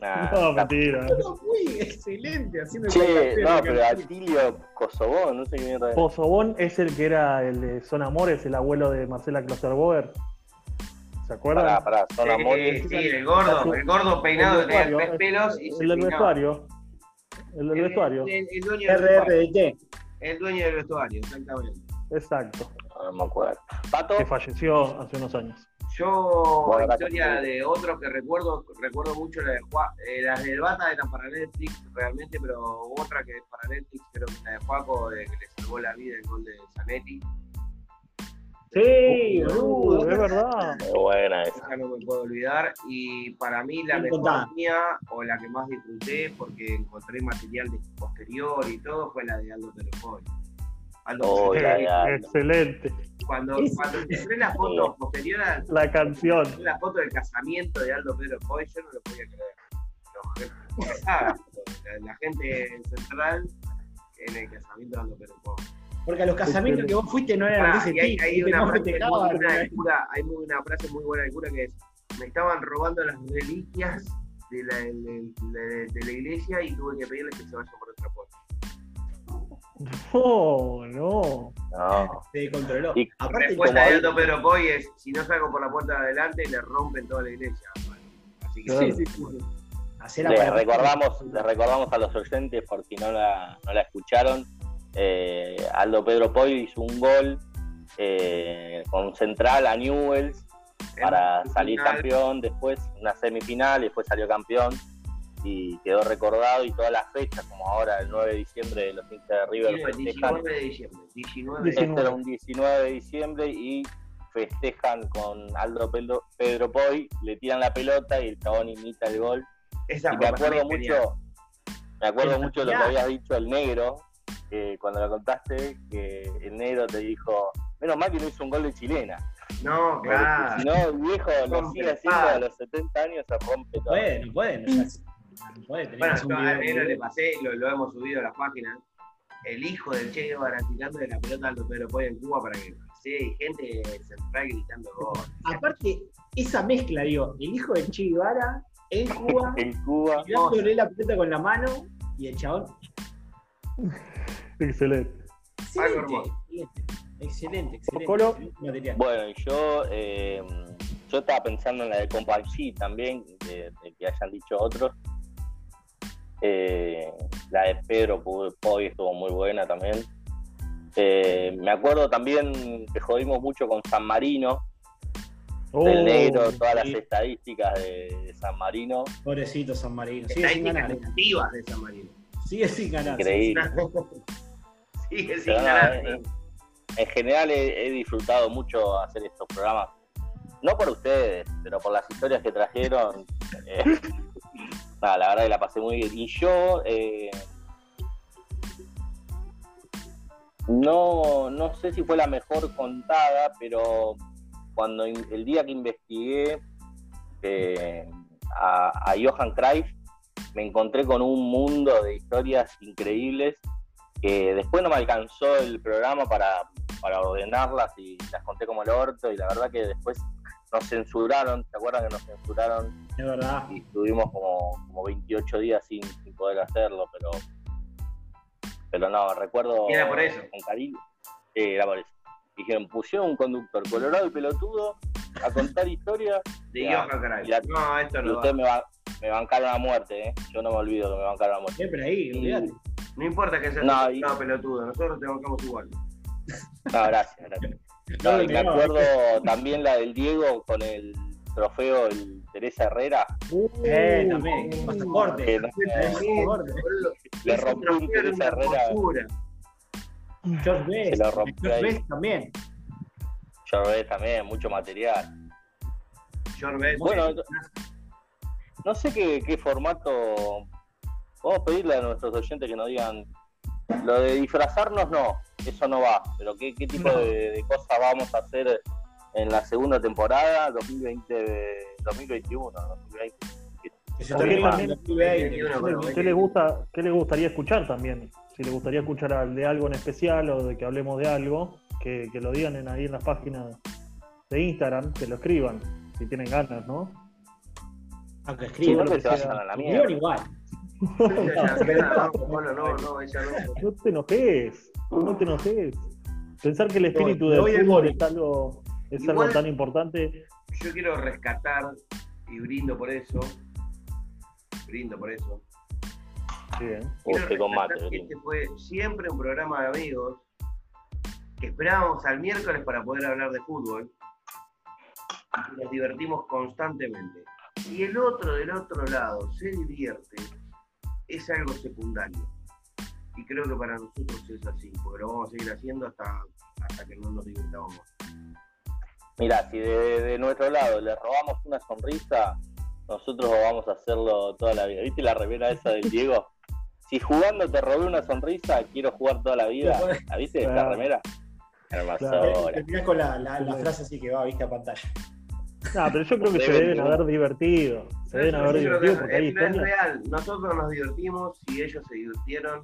Nah, No, mentira. No, uy, excelente, haciendo Che, no, pero. Atilio Kosovo, no sé qué mierda es. Pozobón es el que era el de Son Amores, el abuelo de Marcela Klosterboer. ¿Se acuerdan? Pará, pará, son Sí, amores. sí, el gordo, el gordo peinado que El tenía vestuario, tres pelos y el del vestuario. El del El- vestuario. El, el dueño del vestuario. RRDT. El dueño del vestuario, exactamente. Exacto. No me acuerdo. Pato, Que falleció hace unos años. Yo, Bueno, historia de otros que recuerdo, recuerdo mucho la de Juan, eh, las de Bata eran para Netflix realmente, pero otra que es para Netflix, creo que es la de Juaco, de que le salvó la vida el gol de Zanetti. Sí, Uh, es verdad. Qué buena esa. Esa no me puedo olvidar. Y para mí la Bien mejor contada. mía, o la que más disfruté, porque encontré material de posterior y todo, fue la de Aldo Telefoy. Aldo Oh, Telefoy, la de Aldo. Excelente. Cuando, cuando encontré la foto posterior a La canción. la foto del casamiento de Aldo Pedro Foy, yo no lo podía creer. No, ah, la, la gente central en el casamiento de Aldo Pedro Foy. Porque a los casamientos que vos fuiste no eran Ah, de ese hay, hay que una no frase muy buena del cura, hay una frase muy buena del cura que es me estaban robando las reliquias de la, de, de- de la iglesia y tuve que pedirles que se vayan por. No, no. No. se descontroló. Y- La Aparte, respuesta de Aldo Pedro Foy es si no salgo por la puerta de adelante le rompen toda la iglesia. Bueno, así que Claro. sí, sí, sí. Hacer Le la- recordamos, le recordamos a los oyentes, por si no la, no la escucharon, eh, Aldo Pedro Poy hizo un gol eh, con Central a Newells para salir campeón, después una semifinal y después salió campeón y quedó recordado y todas las fechas, como ahora el 9 de diciembre de los hinchas de River festejan, 19 de diciembre. 19 de este era un 19 de diciembre y festejan con Aldo Pedro, Pedro Poy, le tiran la pelota y el chabón imita el gol Esa y me acuerdo mucho, me acuerdo mucho de lo que habías dicho el negro, que cuando lo contaste, que el negro te dijo, menos mal que no hizo un gol de chilena. No, claro. Si no, el viejo lo sigue haciendo a los 70 años, se rompe todo. Puede, no Bueno, yo negro le pasé, lo, lo hemos subido a las páginas. El hijo del Che Guevara tirando de la pelota al Pedro Poy en Cuba para que sí, gente central gritando gol. Aparte, esa mezcla, digo, el hijo de Che Guevara en Cuba, En Cuba, tirándole la pelota con la mano y el chabón. Excelente. Algo Excelente, hermoso. excelente, excelente. Colo. bueno, y yo, eh, yo estaba pensando en la de Companchi también, de, de que hayan dicho otros. Eh, la de Pedro Poy estuvo muy buena también. Eh, me acuerdo también que jodimos mucho con San Marino, del Oh, negro, todas las estadísticas de, San Marino. Pobrecito San Marino. Sigue sin ganar. eh. negativas de San Marino. Sigue sin ganar. Increíble. Sigue sin ganar. en, en general he, he disfrutado mucho hacer estos programas. No por ustedes, pero por las historias que trajeron. eh, la verdad que la pasé muy bien. Y yo eh, no, no sé si fue la mejor contada, pero cuando el día que investigué eh, a, a Johan Cruyff, me encontré con un mundo de historias increíbles que después no me alcanzó el programa para, para ordenarlas y las conté como el orto y la verdad que después nos censuraron, ¿te acuerdan que nos censuraron? Es verdad. Y estuvimos como, como 28 días sin, sin poder hacerlo, pero pero no, recuerdo Y era por eso. con cariño. Sí, era por eso. Dijeron, pusieron un conductor colorado y pelotudo a contar historias De. Johan Caray. Y la- No, esto y no va. ustedes me, va- me bancaron a muerte, ¿eh? Yo no me olvido que me bancaron a muerte. Siempre ahí, Y- olvídate. No importa que sea No, y- pelotudo, nosotros te bancamos igual. No, gracias, gracias. No, y me no, acuerdo también la del Diego con el trofeo el Teresa Herrera, Eh, también, pasaporte. no- Pasaporte. le rompió un Teresa Herrera, George Best. Se lo rompió George. Best también. ves también, mucho material. George Best. Bueno, no sé qué, qué formato Vamos a pedirle a nuestros oyentes que nos digan, lo de disfrazarnos no, eso no va, pero qué, qué tipo de, de cosas vamos a hacer en la segunda temporada 2020, 2021, 2020. Que se Porque termine también- en 2020. ¿Qué, le gusta, ¿Qué le gustaría escuchar también? Si le gustaría escuchar al- de algo en especial o de que hablemos de algo, que, que lo digan en, ahí en las páginas de Instagram, que lo escriban, si tienen ganas, ¿no? Aunque Sí, escriban. no que se que sea. vayan a la Escriban mierda. igual. No, no, no, no, ella no. No te enojes, no te enojes. Pensar que el espíritu del fútbol es algo, es algo tan importante. Yo quiero rescatar y brindo por eso. Brindo por eso. Bien. Que Brin. este fue siempre un programa de amigos que esperábamos al miércoles para poder hablar de fútbol y nos divertimos constantemente. Y el otro del otro lado se divierte, es algo secundario. Y creo que para nosotros es así, porque lo vamos a seguir haciendo hasta, hasta que no nos divirtamos. Mira, si de, de nuestro lado le robamos una sonrisa, nosotros vamos a hacerlo toda la vida. ¿Viste la remera esa del Diego? Si jugando te robé una sonrisa, quiero jugar toda la vida. ¿La viste esta Claro. remera? Claro. Hermosura. Terminás con la, la, la frase así que va a vista a pantalla. No, pero yo creo que se Deben, haber divertido. Se deben haber divertido porque hay es, no es historias. real. Nosotros nos divertimos y ellos se divirtieron.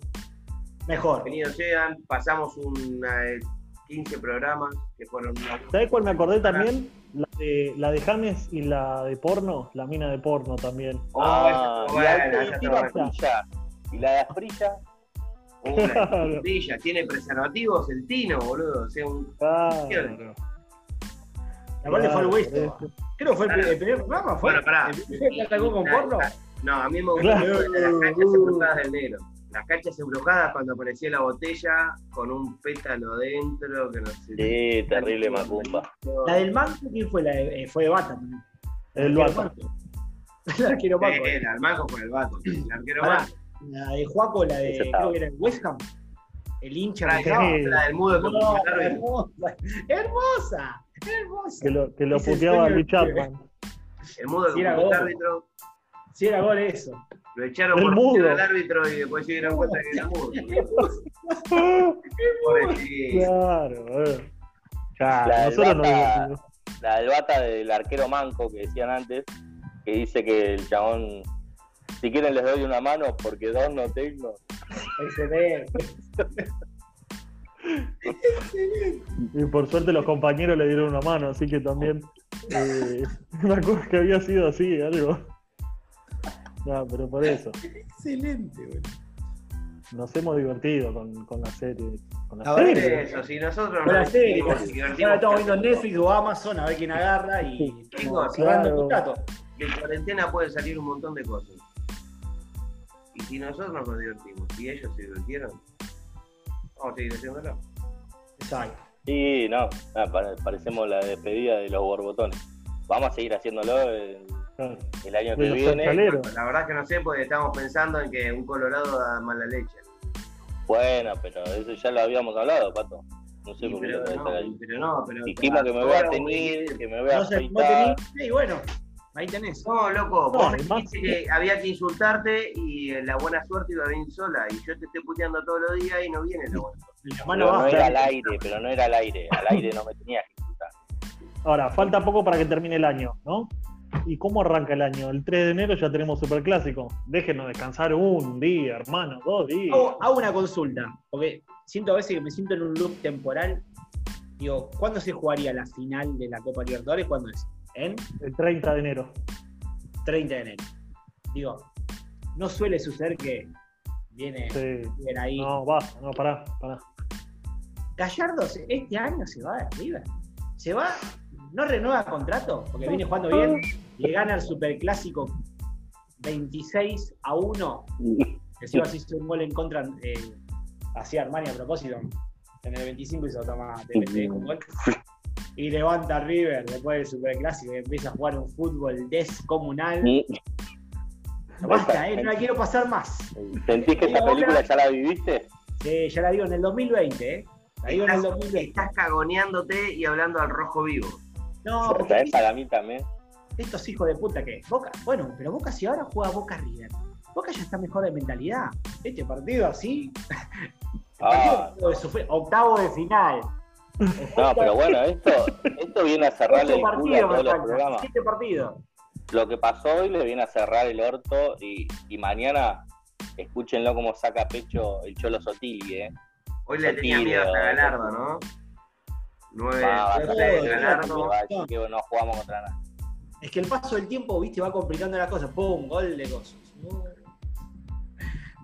Mejor. Llegan, pasamos una, eh, 15 programas que fueron una- ¿Sabes cuál me acordé también? La de, la de James y la de porno, la mina de porno también. Oh, Ah, esa y la Asprilla, está buena. Asprilla. Y la de Asprilla, la tiene preservativos el tino, boludo. O sea, un... Claro. Aparte fue el Hueso. Creo que fue el, primer- el primer programa. Fue Bueno, pará. el primer con porno. No, a mí me gustó las canchas del negro. Las canchas embrujadas cuando aparecía la botella con un pétalo dentro que no sé. sí, terrible macumba. La del Manco, ¿quién fue? La de, eh, fue de Bata también. El Bata. Manco. El arquero Manco. Eh, el armanco con el vato. El arquero Pará. La de Juaco, la de, creo que era el West Ham. El hincha La, que la del mudo con No, el hermosa, hermosa, hermosa. Que lo, que lo puteaba que- Chapman. El mudo con era el árbitro. Si era gol eso. Lo echaron El por mudo. al árbitro y después se dieron cuenta que era mudo. Claro. Ya, La del nosotros nos Bata- divertimos. La del bata del arquero manco que decían antes, que dice que el chabón, si quieren les doy una mano porque dos no tengo. Excelente. Y por suerte los compañeros le dieron una mano, así que también eh, me acuerdo que había sido así, algo. No, pero por eso. Excelente, boludo. Nos hemos divertido con, con la serie. Con la A ver, serie. Eso, si nosotros Con la nos serie. divertimos y Ahora estamos viendo Netflix o Amazon a ver quién agarra y Chicos, como cerrando el claro. contrato. de cuarentena puede salir un montón de cosas. Y si nosotros nos divertimos y ellos se divirtieron, vamos a seguir haciéndolo. Exacto. Sí, no, ah, pare- parecemos la despedida de los borbotones. Vamos a seguir haciéndolo el, Claro. el año De que viene. La verdad es que no sé, porque estamos pensando en que un Colorado da mala leche. Bueno, pero eso ya lo habíamos hablado, Pato. No sé Sí, por qué pero, no, ahí. pero no, pero. Dijimos que me voy a teñir, que me voy a No, tenés- y bueno, ahí tenés. No, loco, No, vos me además- dijiste que había que insultarte y eh, la buena suerte iba a venir sola. Y yo te estoy puteando todos los días y no viene la buena suerte. Pero no era al aire, pero no era al aire. Al aire no me tenías que insultar. Ahora, falta poco para que termine el año, ¿no? ¿Y cómo arranca el año? El 3 de enero ya tenemos Superclásico. Déjenos descansar un día, hermano, dos días. Hago, hago una consulta, porque siento a veces que me siento en un loop temporal. Digo, ¿cuándo se jugaría la final de la Copa Libertadores? ¿Cuándo es? En El 30 de enero. 30 de enero. Digo, no suele suceder que viene, Sí. viene ahí. No, basta, no, pará, pará. Gallardo este año se va de River. Se va, no renueva contrato, porque viene jugando bien, le gana el superclásico 26 a 1. Que se hizo un gol en contra, eh, hacía Armani a propósito. En el 25 hizo toma TPC con gol. Y levanta a River después del superclásico y empieza a jugar un fútbol descomunal. Basta, eh, no la quiero pasar más. ¿Sentís que esta película ya la viviste? Sí, ya la digo en el 2020, ¿eh? La digo en el Estás, 2020. estás cagoneándote y hablando al rojo vivo. No, porque ¿Sabés para mí también? estos hijos de puta que Boca, bueno, pero Boca si ahora juega Boca River. Boca ya está mejor de mentalidad. Este partido así. Ah, partido de sufrir- octavo de final. no, pero bueno, esto, esto viene a cerrarle el culo a todos los programas. siete partidos. Lo que pasó hoy le viene a cerrar el orto y, y mañana escúchenlo como saca pecho el Cholo Sotili, ¿eh? Hoy le tenía miedo hasta Galardo, ¿no? Nueve, Va, va a todo, salir todo, Galardo, todo. va a decir que no jugamos contra nada. Es que el paso del tiempo, viste, va complicando la cosa. ¡Pum! Gol de cosas.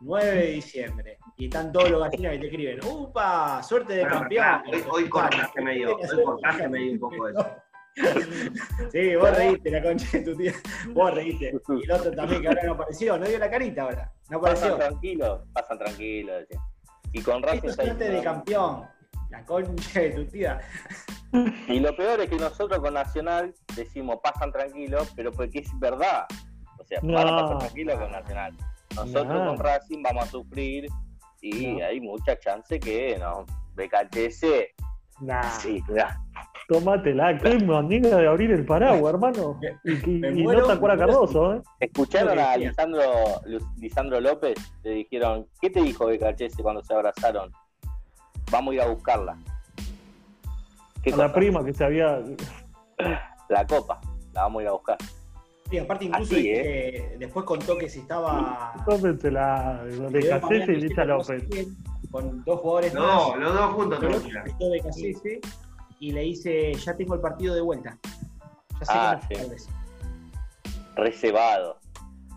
9 de diciembre. Y están todos los gallinas que te escriben. ¡Upa! ¡Suerte de Bueno, campeón! Hoy, hoy cortaste medio, hoy cortaste medio un poco eso. Sí, vos reíste, la concha de tu tía. Vos reíste. Y el otro también, que ahora no apareció. No dio la carita ahora. No Pasan apareció. tranquilos, pasan tranquilos. Y con Racing Esto es suerte de campeón. La concha de tu tía. Y lo peor es que nosotros con Nacional decimos pasan tranquilos, pero porque es verdad. O sea, No. van a pasar tranquilos con Nacional. Nosotros No. con Racing vamos a sufrir y No. hay mucha chance que no. BKTS, Nah, sí, mirá. tómatela, qué manera de abrir el paraguas, hermano. Y, muero, no te acuerdas me muero. Cardoso, ¿eh? ¿Escucharon a. Lisandro, Lisandro López? Le dijeron, ¿qué te dijo BKTS cuando se abrazaron? Vamos a ir a buscarla. ¿Qué A la prima que se había. La copa, la vamos a ir a buscar. Y aparte, incluso Así, eh, después contó que si estaba. Tómensela, de Cacese y Licha López. Con dos jugadores No, más. los dos juntos de Cacese y le dice: Ya tengo el partido de vuelta. Ya sé Ah, que sí. no es. Reservado.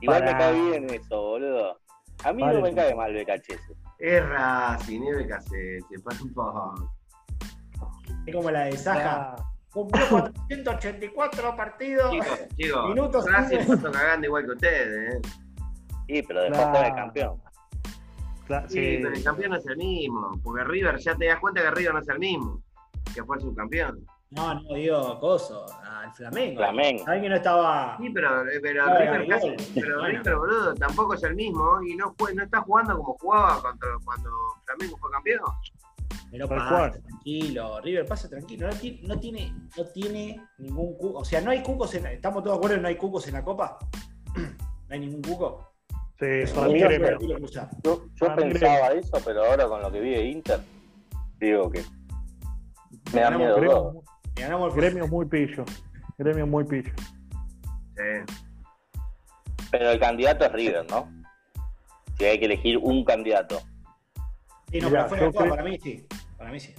Igual Para- me cae bien eso, boludo. A mí no me cae mal BKTS. Es Racing, BKC, se pasa un poco. Es como la de Saja. Cumplió 484 partidos. Chicos, chicos, Minutos, Racing puso cagando igual que ustedes, ¿eh? Sí, pero dejó Claro. el campeón. Sí, sí. pero el campeón no es el mismo, porque River ya te das cuenta que River no es el mismo, que fue el subcampeón. No, no, digo, Coso, al Flamengo. Flamengo. Saben que no estaba. Sí, pero, eh, pero River, casi- pero Bueno. River, boludo, tampoco es el mismo y no, fue, no está jugando como jugaba contra, cuando Flamengo fue campeón. Pero pasa, tranquilo. River pasa tranquilo. No tiene, no tiene, no tiene ningún cuco. O sea, no hay cucos en la, ¿Estamos todos de acuerdo en no hay cucos en la copa? ¿No hay ningún cuco? Sí, Eso para mí. Yo, yo Para pensaba eso, pero ahora con lo que vi de Inter, digo que me da miedo todo. Le ganamos el gremio muy pillo. Gremio muy pillo. Sí. Pero el candidato es River, ¿no? Si hay que elegir un candidato. Sí, no, Mirá, pero fuera de yo juego, creo- para mí sí. Para mí sí.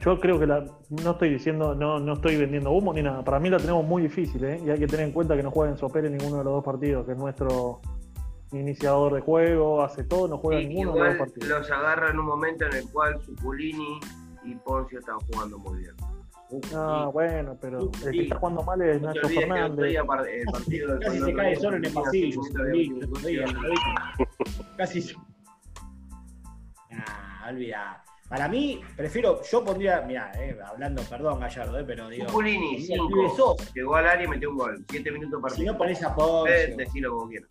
Yo creo que la, no estoy diciendo, no, no estoy vendiendo humo ni nada. Para mí la tenemos muy difícil, ¿eh? Y hay que tener en cuenta que no juega en Sopere ninguno de los dos partidos, que es nuestro iniciador de juego, hace todo, no juega Y ninguno de los igual dos partidos. los agarra en un momento en el cual Suculini y Poncio están jugando muy bien. Ah, bueno, pero el Sí. que está jugando mal es No Nacho Fernández. del Casi se cae solo en el pasillo. Casi. se- Nah, olvidá. Para mí, prefiero, yo pondría, mira, eh, hablando, perdón, Gallardo, eh, pero digo. Pibe 5. Sosa. Llegó al área y metió un gol. 7 minutos Si partido. no pones a Eh, decilo como quieras.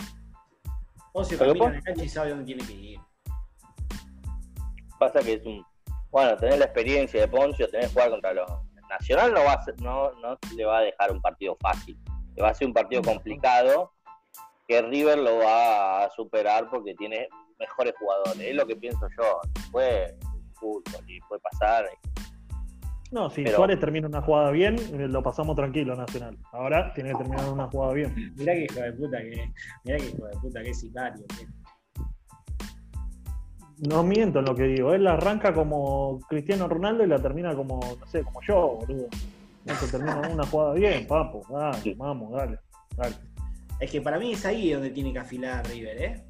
Poncio Pero camina en la cancha y sabe dónde tiene que ir. Pasa que es un. Bueno, tenés la experiencia de Poncio, tenés que jugar contra los. Nacional no va a ser- no, no le va a dejar un partido fácil. Le va a ser un partido complicado que River lo va a superar porque tiene mejores jugadores. Es lo que pienso yo. Fue fútbol y puede pasar. No, si Pero- Suárez termina una jugada bien, eh, lo pasamos tranquilo Nacional. Ahora tiene que terminar una jugada bien. Mirá que hijo de puta que, mirá que hijo de puta que es sicario. que- No miento en lo que digo. Él la arranca como Cristiano Ronaldo y la termina como, no sé, como yo, boludo. No se termina una jugada bien, papo. Dale, vamos, dale. dale. Es que para mí es ahí donde tiene que afilar River, ¿eh?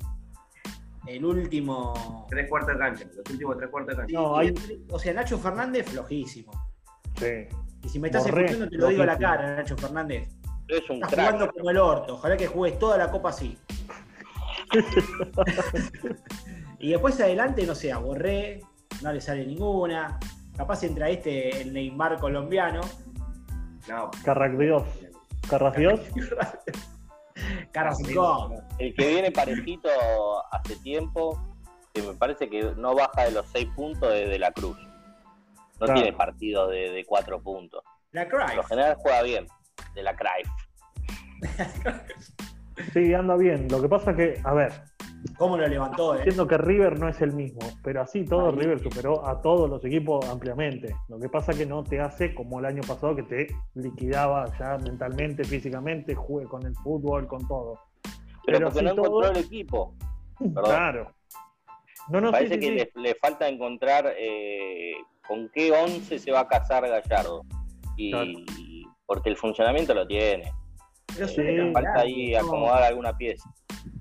El último. Tres cuartos de cancha. Los últimos tres cuartos de cancha. No, hay- O sea, Nacho Fernández, flojísimo. Sí. Y si me estás escuchando, te lo digo a la cara, Nacho Fernández. Es un Estás crack. jugando como el orto. Ojalá que juegues toda la copa así. y después adelante, no sé, a Borré, no le sale ninguna. Capaz entra este, el Neymar colombiano. No. Carracdios. Carracdios. Carrasco. El que viene parejito hace tiempo, que me parece que no baja de los seis puntos es de la Cruz. No Claro. tiene partido de, de cuatro puntos. La Por lo Cruyff. general juega bien, de la Cruyff. Sí, anda bien. Lo que pasa es que, a ver, ¿Cómo lo levantó, eh? entiendo que River no es el mismo, pero así todo Ahí. River superó a todos los equipos ampliamente. Lo que pasa es que no te hace como el año pasado que te liquidaba ya mentalmente, físicamente, juegue con el fútbol, con todo. Pero, Pero porque no todo- encontró el equipo. Perdón. Claro. No, Parece sí, que sí. Le, le falta encontrar eh, con qué 11 se va a casar Gallardo. Y Claro. porque el funcionamiento lo tiene. Pero cambiar. falta ahí ¿no? acomodar alguna pieza.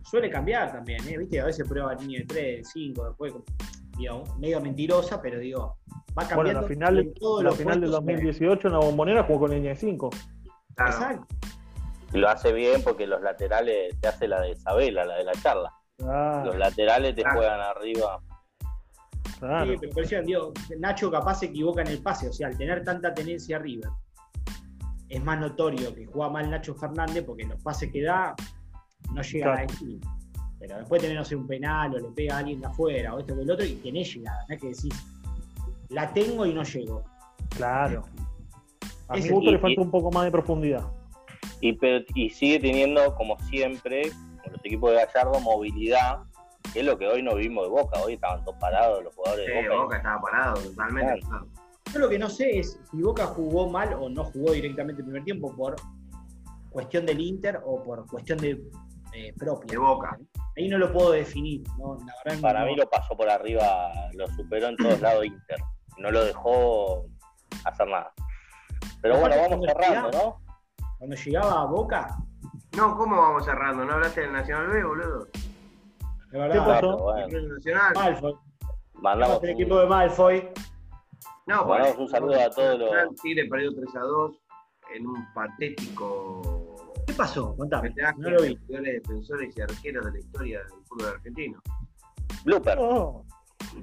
Suele cambiar también, ¿eh? Viste, a veces prueba línea de 3, 5, después, digo, medio mentirosa, pero digo, va cambiando. Bueno, la final, en todos la los final del puestos, 2018 en la bombonera jugó con línea de 5. Claro. Exacto. Y lo hace bien porque los laterales te hace la de Isabela, la de la charla. Claro, Los laterales te Claro. juegan arriba. claro. Sí, pero parecían, digo, Nacho capaz se equivoca en el pase, o sea, al tener tanta tenencia arriba, es más notorio que juega mal Nacho Fernández porque los pases que da no llegan Claro. a destino. Pero después tenés, no sé, un penal o le pega a alguien de afuera o esto que el otro y tenés llegada, no es que decís, la tengo y no llego. Claro. A mi Ese- gusto y- le falta y- un poco más de profundidad. Y, pero- y sigue teniendo, como siempre, con los equipos de Gallardo, movilidad, que es lo que hoy no vimos de Boca. Hoy estaban todos parados los jugadores de Sí, Boca. Boca estaba parado totalmente. Claro. Yo lo que no sé es si Boca jugó mal o no jugó directamente el primer tiempo por cuestión del Inter o por cuestión de eh, propia. De Boca. Ahí no lo puedo definir. ¿no? La verdad Para no- mí lo pasó por arriba, lo superó en todos lados Inter. No lo dejó hacer nada. Pero bueno, vamos cerrando, llegaba- ¿no? Cuando llegaba a Boca, No, ¿cómo vamos cerrando? ¿No hablaste del Nacional B, boludo? de ¿Qué verdad, pasó? Claro, bueno, El Nacional. Malfoy. mandamos el un- equipo de Malfoy. No, Mandamos un saludo a todos los- Tigre perdió 3 a 2 en un patético ¿Qué pasó? Contame. No lo los vi. defensores y arqueros de la historia del fútbol argentino. blooper. Oh,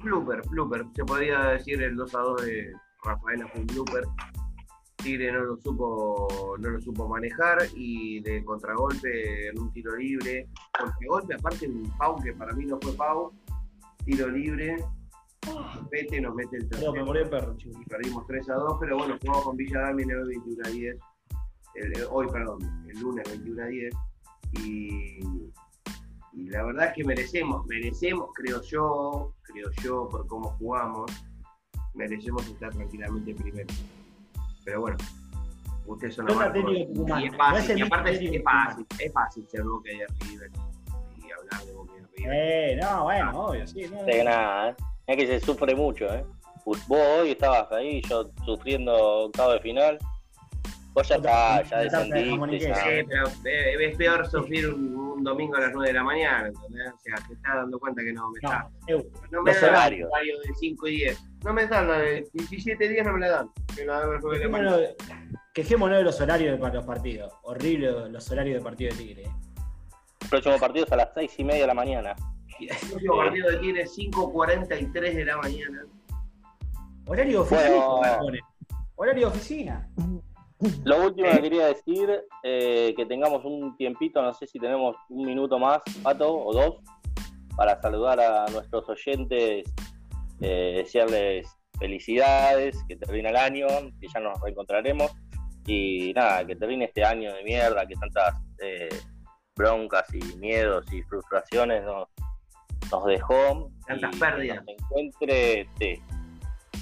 Blooper, blooper. Se podría decir el 2 a 2 de Rafaela fue un blooper. Tigre no lo supo, no lo supo manejar y de contragolpe en un tiro libre. Contragolpe, aparte un Pau que para mí no fue Pau. Tiro libre. Vete, nos mete el No, me tercero. morí de perro, chico. y perdimos 3 a 2, pero bueno, jugamos con Villa Damián hoy 21 a 10. El- el- hoy, perdón, el lunes 21 a 10. Y, y la verdad es que merecemos, merecemos, creo yo, creo yo, por cómo jugamos, merecemos estar tranquilamente primero. Pero bueno, ustedes son la. Y es fácil, y aparte es, es fácil, es fácil ser Boca de River y hablar de Boca de River. Eh, no, bueno, obvio, sí. No, De nada, ¿eh? Es que se sufre mucho, ¿eh? Vos hoy estabas ahí, yo sufriendo octavo de final. Vos ya está, ya descendiste. ya. Sí, pero eh, es peor sufrir un, un domingo a las 9 de la mañana, ¿entendés? O sea, te estás dando cuenta que no me está. no, me Los dan horario de 5 y 10. No me dan la de 17 días, no me la dan. Me la dan a las 9 de la mañana. Quejémonos, de los horarios de para los partidos. Horrible los horarios de partido de Tigre. El próximo partido es a las seis y media de la mañana. El próximo partido de Tigre es 5.43 de la mañana. Horario de oficina. Bueno. Horario de oficina. Lo último que quería decir, eh, que tengamos un tiempito, no sé si tenemos un minuto más, Pato, o dos, para saludar a nuestros oyentes, eh, desearles felicidades, que termine el año, que ya nos reencontraremos, y nada, que termine este año de mierda, que tantas eh, broncas y miedos y frustraciones nos, nos dejó. Tantas y pérdidas. que nos encuentre, sí,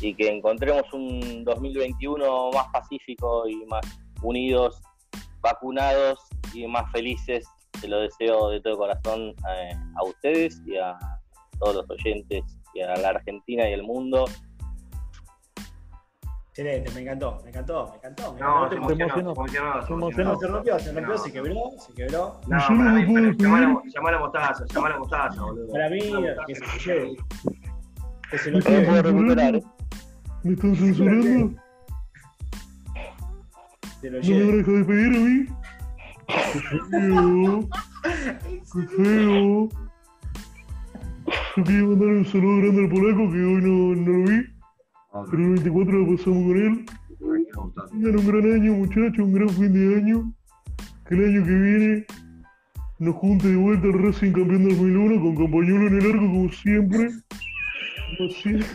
y que encontremos un 2021 más pacífico y más unidos, vacunados y más felices. Se lo deseo de todo corazón eh, a ustedes y a todos los oyentes y a la Argentina y el mundo. Excelente, me encantó, me encantó, me encantó. Me No, encantó. se Te emocionó, emocionó. se emocionó, se emocionó. Rompió, se rompió, No. se quebró, se quebró. No, para mí, llamá a mostaza, llamá a la mostaza, boludo. Para mí, que se lleve. Que se lo puede recuperar, ¿eh? ¿Me están censurando? Lo ¿No me lleve. van a dejar de pedir a mí? ¡Qué feo! ¡Qué feo! Yo quería mandar un saludo grande al polaco que hoy no, no lo vi, pero el 24 lo pasamos con él. Tengan un gran año, muchachos, un gran fin de año. Que el año que viene nos junte de vuelta el Racing campeón del 2001 con compañuelo en el arco como siempre. Como siempre.